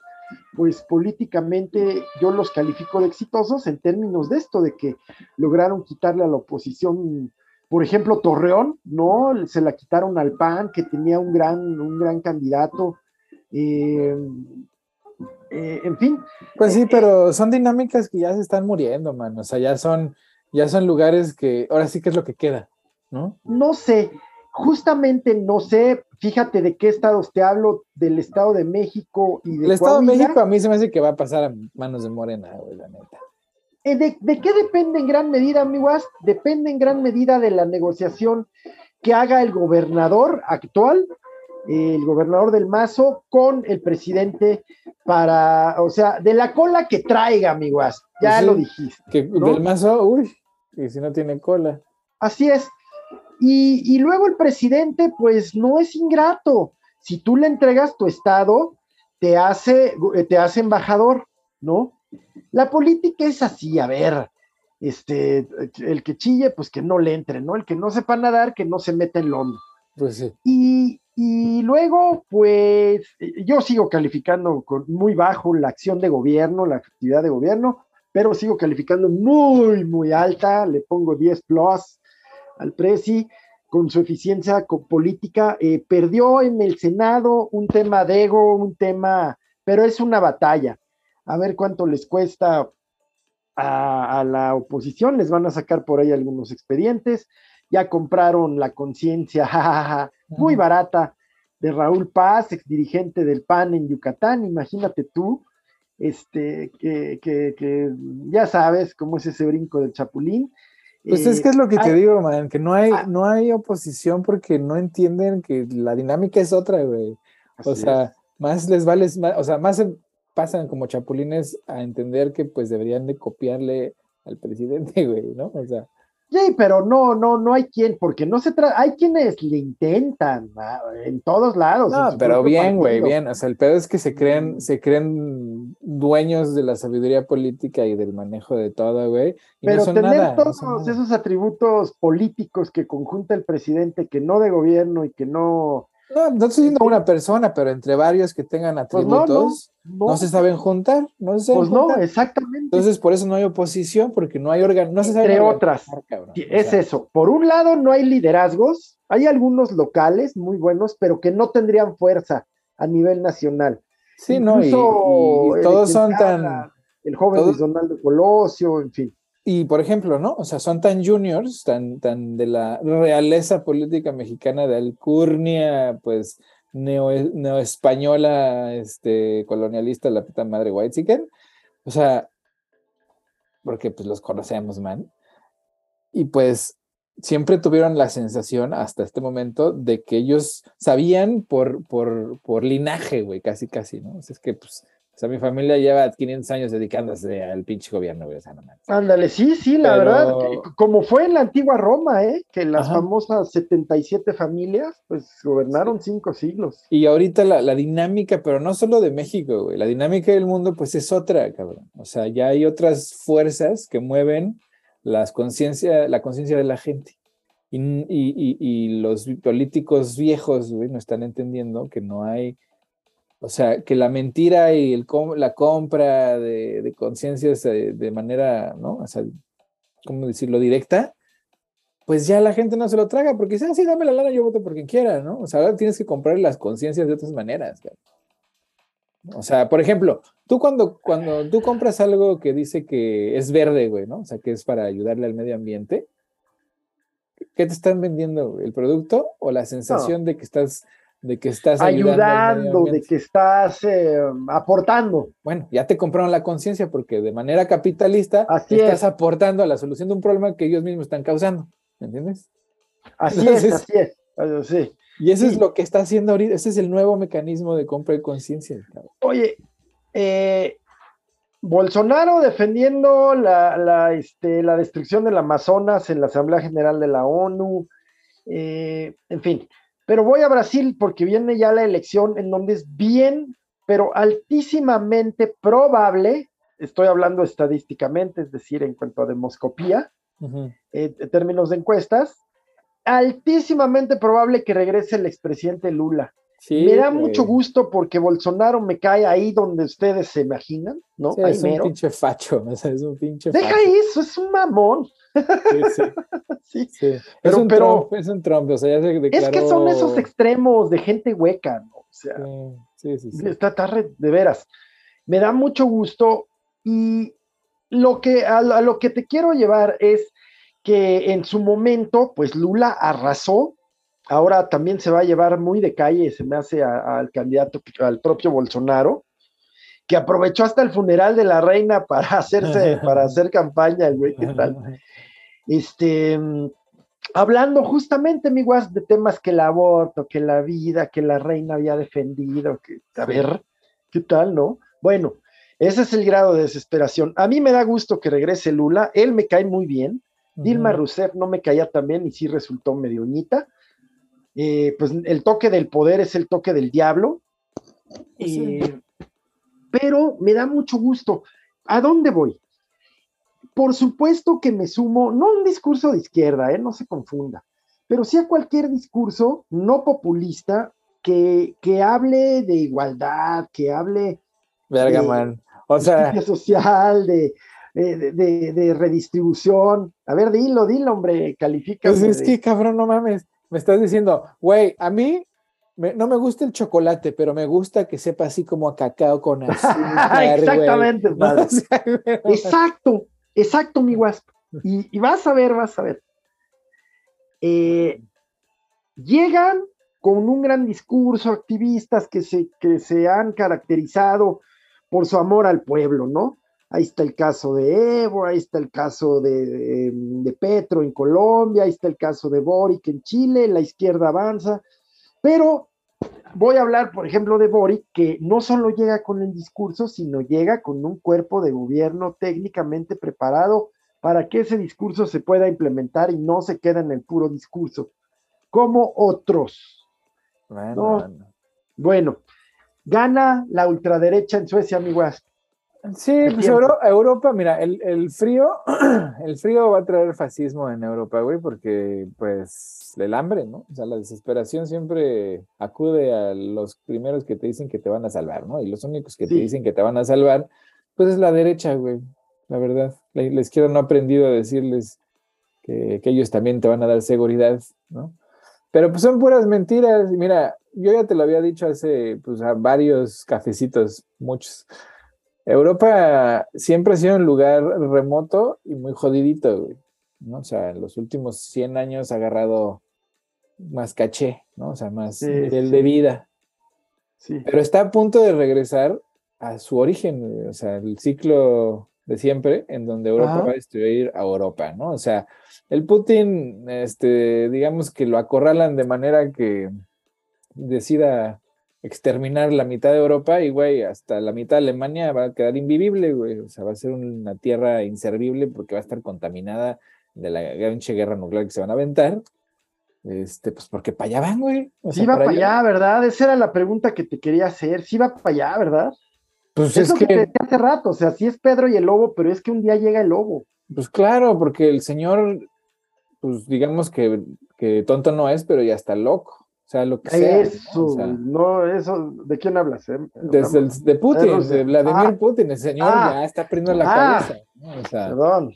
pues políticamente yo los califico de exitosos en términos de esto, de que lograron quitarle a la oposición, por ejemplo, Torreón, ¿no? Se la quitaron al PAN, que tenía un gran, un gran candidato. Eh, eh, en fin. Pues sí, eh, pero son dinámicas que ya se están muriendo, man. O sea, ya son, ya son lugares que ahora sí que es lo que queda, ¿no? No sé, justamente no sé, fíjate de qué estados te hablo, del Estado de México y de El Estado de México a mí se me hace que va a pasar a manos de Morena, güey, la neta. Eh, ¿De, qué depende en gran medida, amiguas? Depende en gran medida de la negociación que haga el gobernador actual, el gobernador del Mazo, con el presidente para, o sea, de la cola que traiga, amiguas. Ya pues lo dijiste. Que del Mazo, uy, y si no tiene cola. Así es. Y, luego el presidente, pues no es ingrato. Si tú le entregas tu estado, te hace, te hace embajador, ¿no? La política es así, a ver, este, el que chille, pues que no le entre, ¿no? El que no sepa nadar, que no se meta en lomo. Pues sí. Y, y luego, pues, yo sigo calificando con muy bajo la acción de gobierno, la actividad de gobierno, pero sigo calificando muy, muy alta, le pongo 10 plus al Presi con su eficiencia política. Eh, perdió en el Senado un tema de ego, un tema, pero es una batalla. A ver cuánto les cuesta a, la oposición, les van a sacar por ahí algunos expedientes. Ya compraron la conciencia muy barata de Raúl Paz, ex dirigente del PAN en Yucatán, imagínate tú, este, que, que ya sabes cómo es ese brinco del Chapulín. Pues es que es lo que te digo, man, que no hay, ah. no hay oposición porque no entienden que la dinámica es otra, güey. O sea, más les vale, o sea, más pasan como chapulines a entender que pues deberían de copiarle al presidente, güey, ¿no? O sea. Sí, pero no, no, no hay quien, porque no se trata, hay quienes le intentan en todos lados. No, pero bien, güey, bien. O sea, el pedo es que se creen, se creen dueños de la sabiduría política y del manejo de todo, güey. Pero tener todos esos atributos políticos que conjunta el presidente, que no de gobierno y que no no, no estoy diciendo una persona, pero entre varios que tengan pues atributos, no, se saben juntar. No se pues no, exactamente. Entonces, por eso no hay oposición, porque no hay órgano, no se Entre otras. es eso. Por un lado, no hay liderazgos. Hay algunos locales muy buenos, pero que no tendrían fuerza a nivel nacional. Sí, no, y, todos son tan. El joven Luis Donaldo Colosio, en fin. Y por ejemplo, ¿no? O sea, son tan juniors, tan, tan de la realeza política mexicana de alcurnia, pues neo, española, este, colonialista, la puta madre White O sea, porque pues los conocemos, man. Y pues siempre tuvieron la sensación hasta este momento de que ellos sabían por, por, por linaje, güey, casi, casi, ¿no? O sea, es que pues O sea, mi familia lleva 500 años dedicándose al pinche gobierno, güey. O sea, no Ándale, sí, sí, la verdad, como fue en la antigua Roma, ¿eh? Que las famosas 77 familias, pues gobernaron cinco siglos. Y ahorita la, la, dinámica, pero no solo de México, güey, la dinámica del mundo, pues es otra, cabrón. O sea, ya hay otras fuerzas que mueven las conciencia, la conciencia de la gente. Y, y, y, los políticos viejos, güey, no están entendiendo que no hay o sea, que la mentira y el, la compra de, conciencias de, manera, ¿no? O sea, ¿cómo decirlo? Directa, pues ya la gente no se lo traga porque dice, ah, sí, dame la lana, yo voto por quien quiera, ¿no? O sea, ahora tienes que comprar las conciencias de otras maneras. O sea, por ejemplo, tú cuando, cuando tú compras algo que dice que es verde, güey, ¿no? O sea, que es para ayudarle al medio ambiente, ¿qué te están vendiendo? ¿El producto o la sensación de que estás de que estás ayudando, de que estás eh, aportando. Bueno, ya te compraron la conciencia porque de manera capitalista estás aportando a la solución de un problema que ellos mismos están causando, ¿me entiendes? Así es, así es. Sí. Y eso es lo que está haciendo ahorita, ese es el nuevo mecanismo de compra de conciencia. Oye, eh, Bolsonaro defendiendo la, la, este, la destrucción del Amazonas en la Asamblea General de la ONU, eh, en fin, pero voy a Brasil porque viene ya la elección en donde es bien, pero altísimamente probable, estoy hablando estadísticamente, es decir, en cuanto a demoscopía, eh, en términos de encuestas, altísimamente probable que regrese el expresidente Lula. me da mucho gusto porque Bolsonaro me cae ahí donde ustedes se imaginan, ¿no? es un pinche facho, es un pinche Deja eso, es un mamón. Sí, sí. Es, un Trump, es un Trump, o sea, ya se declaró... Es que son esos extremos de gente hueca, ¿no? O sea, sí, sí, sí. Está tarde, de veras. Me da mucho gusto y lo que, a, lo que te quiero llevar es que en su momento, pues Lula arrasó, ahora también se va a llevar muy de calle, se me hace al candidato, al propio Bolsonaro, que aprovechó hasta el funeral de la reina para hacerse, para hacer campaña, güey, ¿qué tal? este, hablando justamente, mi guas, de temas que el aborto, que la vida, que la reina había defendido, que, a ver, ¿qué tal, no? Bueno, ese es el grado de desesperación. A mí me da gusto que regrese Lula, él me cae muy bien. Dilma Rousseff no me caía tan bien y sí resultó medio eh, pues el toque del poder es el toque del diablo. Eh, pero me da mucho gusto. ¿A dónde voy? Por supuesto que me sumo, no a un discurso de izquierda, ¿eh? no se confunda, pero sí a cualquier discurso no populista que, que hable de igualdad, que hable Verga, de man. O sea, social, de, de, redistribución. A ver, dilo, dilo, hombre, califica. Pues es que, cabrón, no mames. Me estás diciendo, güey, a mí no me gusta el chocolate, pero me gusta que sepa así como a cacao con azúcar. Exactamente, Exacto. Exacto, mi Wasp. Y, vas a ver, vas a ver. Eh, llegan con un gran discurso, activistas que se, que se han caracterizado por su amor al pueblo, ¿no? Ahí está el caso de Evo, ahí está el caso de, de, Petro en Colombia, ahí está el caso de Boric en Chile, la izquierda avanza, pero voy a hablar, por ejemplo, de Boric, que no solo llega con el discurso, sino llega con un cuerpo de gobierno técnicamente preparado para que ese discurso se pueda implementar y no se quede en el puro discurso, como otros. Bueno, bueno. gana la ultraderecha en Suecia, amiguas. Sí, pues Europa, mira, el, frío, el frío va a traer fascismo en Europa, güey, porque pues el hambre, ¿no? O sea, la desesperación siempre acude a los primeros que te dicen que te van a salvar, ¿no? Y los únicos que te dicen que te van a salvar, pues es la derecha, güey, la verdad. La, izquierda no ha aprendido a decirles que, que, ellos también te van a dar seguridad, ¿no? Pero pues son puras mentiras. Mira, yo ya te lo había dicho hace, pues, a varios cafecitos, muchos Europa siempre ha sido un lugar remoto y muy jodidito, güey. ¿no? O sea, en los últimos 100 años ha agarrado más caché, ¿no? O sea, más nivel de vida. Sí. Pero está a punto de regresar a su origen, o sea, el ciclo de siempre, en donde Europa va a destruir a Europa, ¿no? O sea, el Putin, este, digamos que lo acorralan de manera que decida exterminar la mitad de Europa y, güey, hasta la mitad de Alemania va a quedar invivible, güey. O sea, va a ser una tierra inservible porque va a estar contaminada de la gran guerra nuclear que se van a aventar. Este, pues porque para allá van, güey. sí, va para allá, ¿verdad? Esa era la pregunta que te quería hacer. Sí va para allá, ¿verdad? Pues es que... que hace rato, o sea, sí es Pedro y el lobo, pero es que un día llega el lobo. Pues claro, porque el señor, pues digamos que, que tonto no es, pero ya está loco. O sea, lo que sea. Eso, ¿no? eso, ¿de quién hablas? Eh? Desde el, de Putin, de Vladimir ah. Putin, el señor ah. ya está perdiendo la ah. cabeza. O sea, Perdón.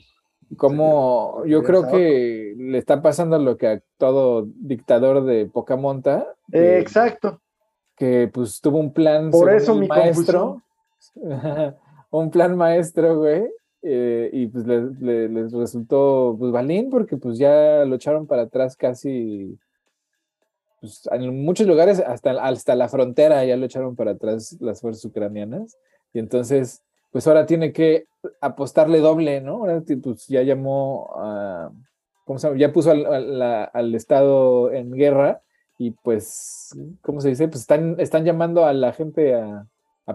Como yo creo que le está pasando lo que a todo dictador de poca monta. exacto. Que pues tuvo un plan Por eso mi maestro. un plan maestro, güey. Eh, y pues les resultó pues balín porque pues ya lo echaron para atrás casi pues, en muchos lugares hasta, hasta la frontera ya lo echaron para atrás las fuerzas ucranianas y entonces pues ahora tiene que apostarle doble, ¿no? Ahora pues ya llamó a, ¿cómo se llama? Ya puso al, Estado en guerra y pues, ¿cómo se dice? Pues están, están llamando a la gente a,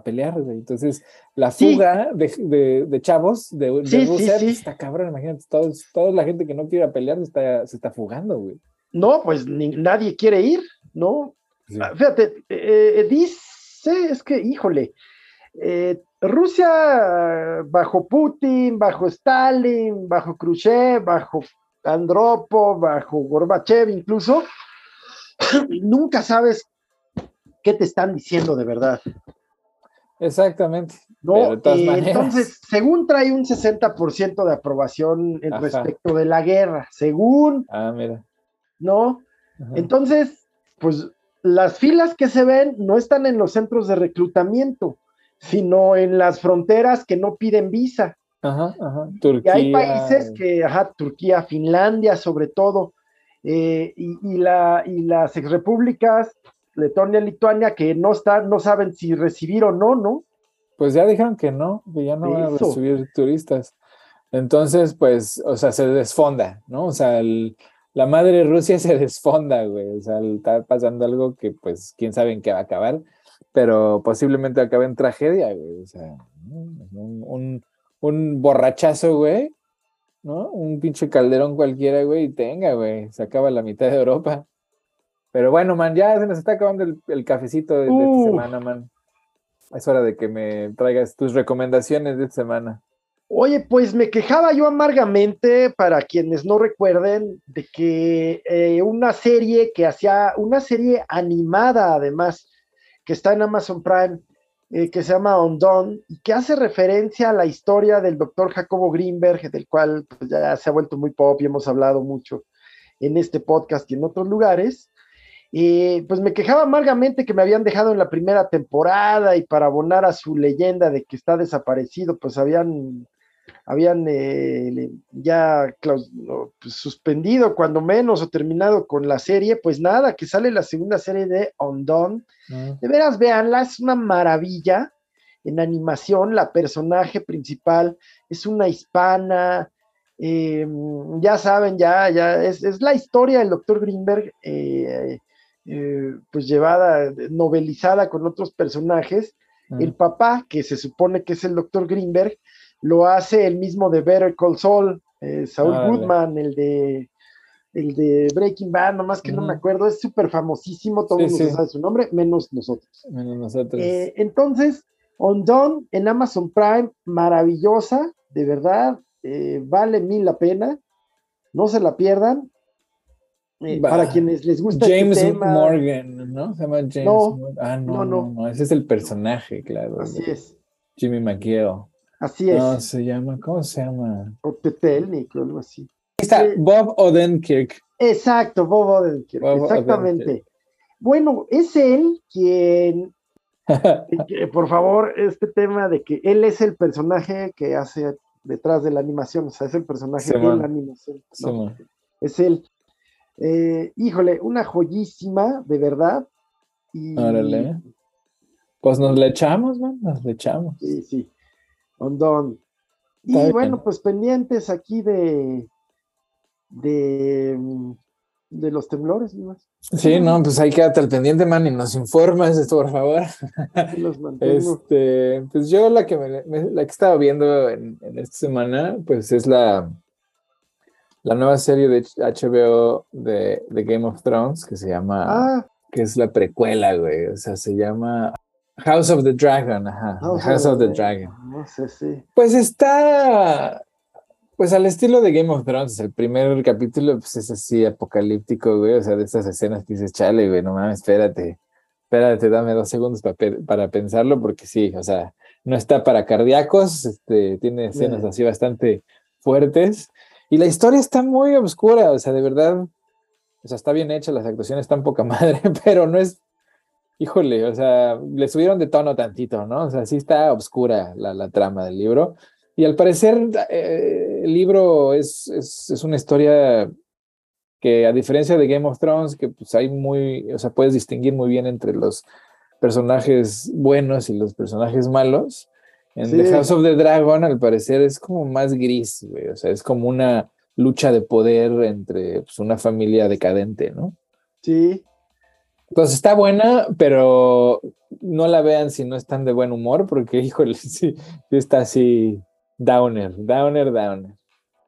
pelear, Entonces, la fuga de, chavos de, Rusia pues, está cabrón, imagínate, toda la gente que no quiere pelear está, se está fugando, güey. No, pues nadie quiere ir, ¿no? Ah, fíjate, eh, eh, dice, es que, híjole, eh, Rusia bajo Putin, bajo Stalin, bajo Khrushchev, bajo Andropo, bajo Gorbachev incluso, nunca sabes qué te están diciendo de verdad. Exactamente. No, eh, entonces, según trae un 60% de aprobación en respecto de la guerra, según. Ah, mira. ¿No? Entonces, pues las filas que se ven no están en los centros de reclutamiento sino en las fronteras que no piden visa. Ajá, ajá. Y hay países que, ajá, Turquía, Finlandia sobre todo, eh, y, la, y las exrepúblicas, Letonia, Lituania, que no están, no saben si recibir o no, ¿no? Pues ya dijeron que no, que ya no van a recibir turistas. Entonces, pues, o sea, se desfonda, ¿no? O sea, la madre Rusia se desfonda, güey. O sea, está pasando algo que, pues, quién sabe en qué va a acabar pero posiblemente acabe en tragedia, güey. O sea, un, un, borrachazo, güey, ¿no? Un pinche calderón cualquiera, güey, y tenga, güey, se acaba la mitad de Europa. Pero bueno, man, ya se nos está acabando el, cafecito de, esta semana, man. Es hora de que me traigas tus recomendaciones de esta semana. Oye, pues me quejaba yo amargamente, para quienes no recuerden, de que eh, una serie que hacía, una serie animada además, que está en Amazon Prime, eh, que se llama Undone, y que hace referencia a la historia del doctor Jacobo Greenberg, del cual pues, ya se ha vuelto muy pop y hemos hablado mucho en este podcast y en otros lugares. Y pues me quejaba amargamente que me habían dejado en la primera temporada y para abonar a su leyenda de que está desaparecido, pues habían habían eh, ya pues, suspendido cuando menos o terminado con la serie, pues nada, que sale la segunda serie de Undone. Mm. De veras, véanla, es una maravilla en animación, la personaje principal es una hispana, em, ya saben, ya, ya, es, la historia del doctor Greenberg, eh, eh, pues llevada, novelizada con otros personajes. Mm. El papá, que se supone que es el doctor Greenberg, lo hace el mismo de Better Call Saul, eh, Saul Goodman, el de el de Breaking Bad, nomás que no me acuerdo, es súper famosísimo, todo el mundo sabe su nombre, menos nosotros. Menos nosotros. Eh, entonces, Undone en Amazon Prime, maravillosa, de verdad, eh, vale mil la pena, no se la pierdan. para quienes les gusta este James Morgan, ¿no? Se llama James no, Ah, no, no, no, ese es el personaje, claro. Así es. Jimmy McGill. Así es. No, se llama, ¿cómo se llama? O Tetelnik o algo así. Ahí está, eh, Bob Odenkirk. Exacto, Bob Odenkirk, exactamente. Bueno, es él quien, por favor, este tema de que él es el personaje que hace detrás de la animación, o sea, es el personaje de la animación. es él. Eh, híjole, una joyísima, de verdad. Y... Órale. Pues nos le echamos, ¿no? Nos le echamos. Sí, sí. Ondón. Y bueno, pues pendientes aquí de, de, de los temblores, ¿no? Sí, no, pues ahí quédate al pendiente, man, y nos informas esto, por favor. los. Este, pues yo la que me, me- la que estaba viendo en, en esta semana, pues es la, la nueva serie de HBO de, de Game of Thrones que se llama, Ah, que es la precuela, güey. O sea, se llama House of the Dragon, ajá. House House, of the the- Dragon. no sé, sí. Pues está, pues al estilo de Game of Thrones. El primer capítulo, pues es así apocalíptico, güey. O sea, de estas escenas que dices, chale, güey, no mames, espérate, espérate, dame dos segundos para, pe- para pensarlo, porque sí, o sea, no está para cardíacos, este, tiene escenas Yeah. así bastante fuertes. Y la historia está muy oscura, o sea, de verdad, o sea, está bien hecha, las actuaciones están poca madre, pero no es, híjole, o sea, le subieron de tono tantito, ¿no? O sea, sí está oscura la, la trama del libro. Y al parecer, eh, el libro es, es, es una historia que, a diferencia de Game of Thrones, que pues hay muy, o sea, puedes distinguir muy bien entre los personajes buenos y los personajes malos. En Sí. The House of the Dragon, al parecer, es como más gris, güey. O sea, es como una lucha de poder entre pues, una familia decadente, ¿no? Sí, Entonces está buena, pero no la vean si no están de buen humor, porque, híjole, sí, sí está así downer, downer, downer.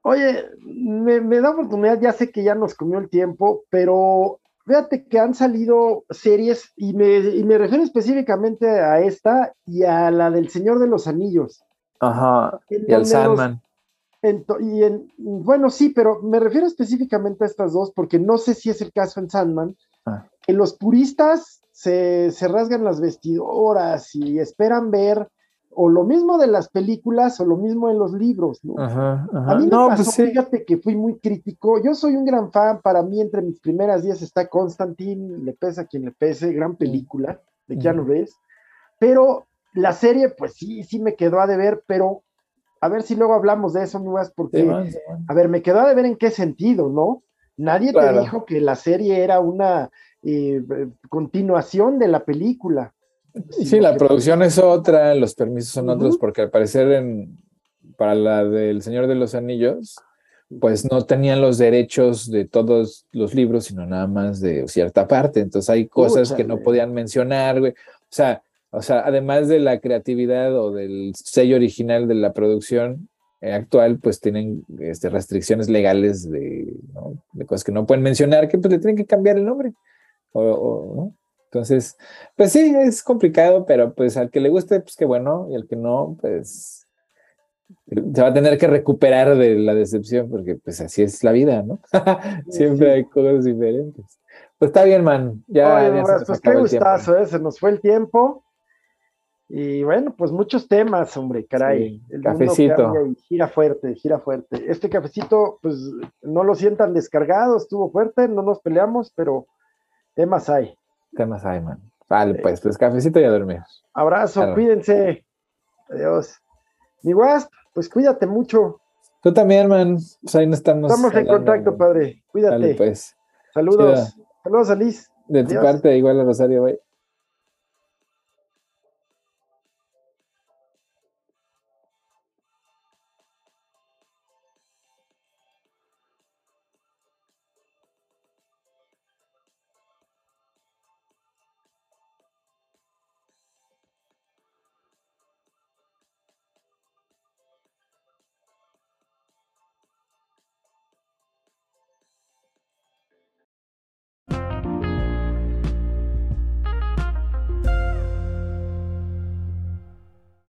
Oye, me, me da oportunidad, ya sé que ya nos comió el tiempo, pero fíjate que han salido series y me, y me refiero específicamente a esta y a la del Señor de los Anillos. Ajá. Y al Sandman. en y en, bueno, sí, pero me refiero específicamente a estas dos porque no sé si es el caso en Sandman, Ah. Que los puristas se, se rasgan las vestidoras y esperan ver o lo mismo de las películas o lo mismo en los libros, ¿no? Ajá, ajá. A mí me no, pasó, pues sí. fíjate que fui muy crítico. Yo soy un gran fan. Para mí, entre mis primeras días está Constantine, le pesa a quien le pese, gran película de Keanu. Reeves. Pero la serie, pues sí, sí me quedó a deber, pero a ver si luego hablamos de eso, Nubas, porque, Sí, man, sí, man. a ver, me quedó a deber en qué sentido, ¿no? Nadie te dijo que la serie era una eh, continuación de la película. Sí, la que- producción es otra, los permisos son otros, porque al parecer en, para la del Señor de los Anillos, pues no tenían los derechos de todos los libros, sino nada más de cierta parte. Entonces hay cosas que no podían mencionar, güey. O sea, o sea, además de la creatividad o del sello original de la producción eh, actual, pues tienen este, restricciones legales de, ¿no? de cosas que no pueden mencionar, que pues le tienen que cambiar el nombre. O, o, ¿no? Entonces, pues sí, es complicado, pero pues al que le guste, pues qué bueno, y al que no, pues se va a tener que recuperar de la decepción, porque pues así es la vida, ¿no? Siempre hay cosas diferentes. Pues está bien, man. Ya, Oye, ya se Nubas, nos pues qué gustazo, ¿eh? Se nos fue el tiempo. Y bueno, pues muchos temas, hombre, caray. Sí, El cafecito. y gira fuerte, gira fuerte. Este cafecito, pues no lo sientan descargado, estuvo fuerte, no nos peleamos, pero temas hay. Temas hay, man. Vale, Sí. pues, pues cafecito y a dormir. Abrazo, cuídense. Adiós. Mi Wasp, pues cuídate mucho. Tú también, man. Pues ahí nos estamos. Estamos en contacto, man. padre. Cuídate. Pues. Saludos. Saludos a Liz. De tu parte, igual a Rosario, bye.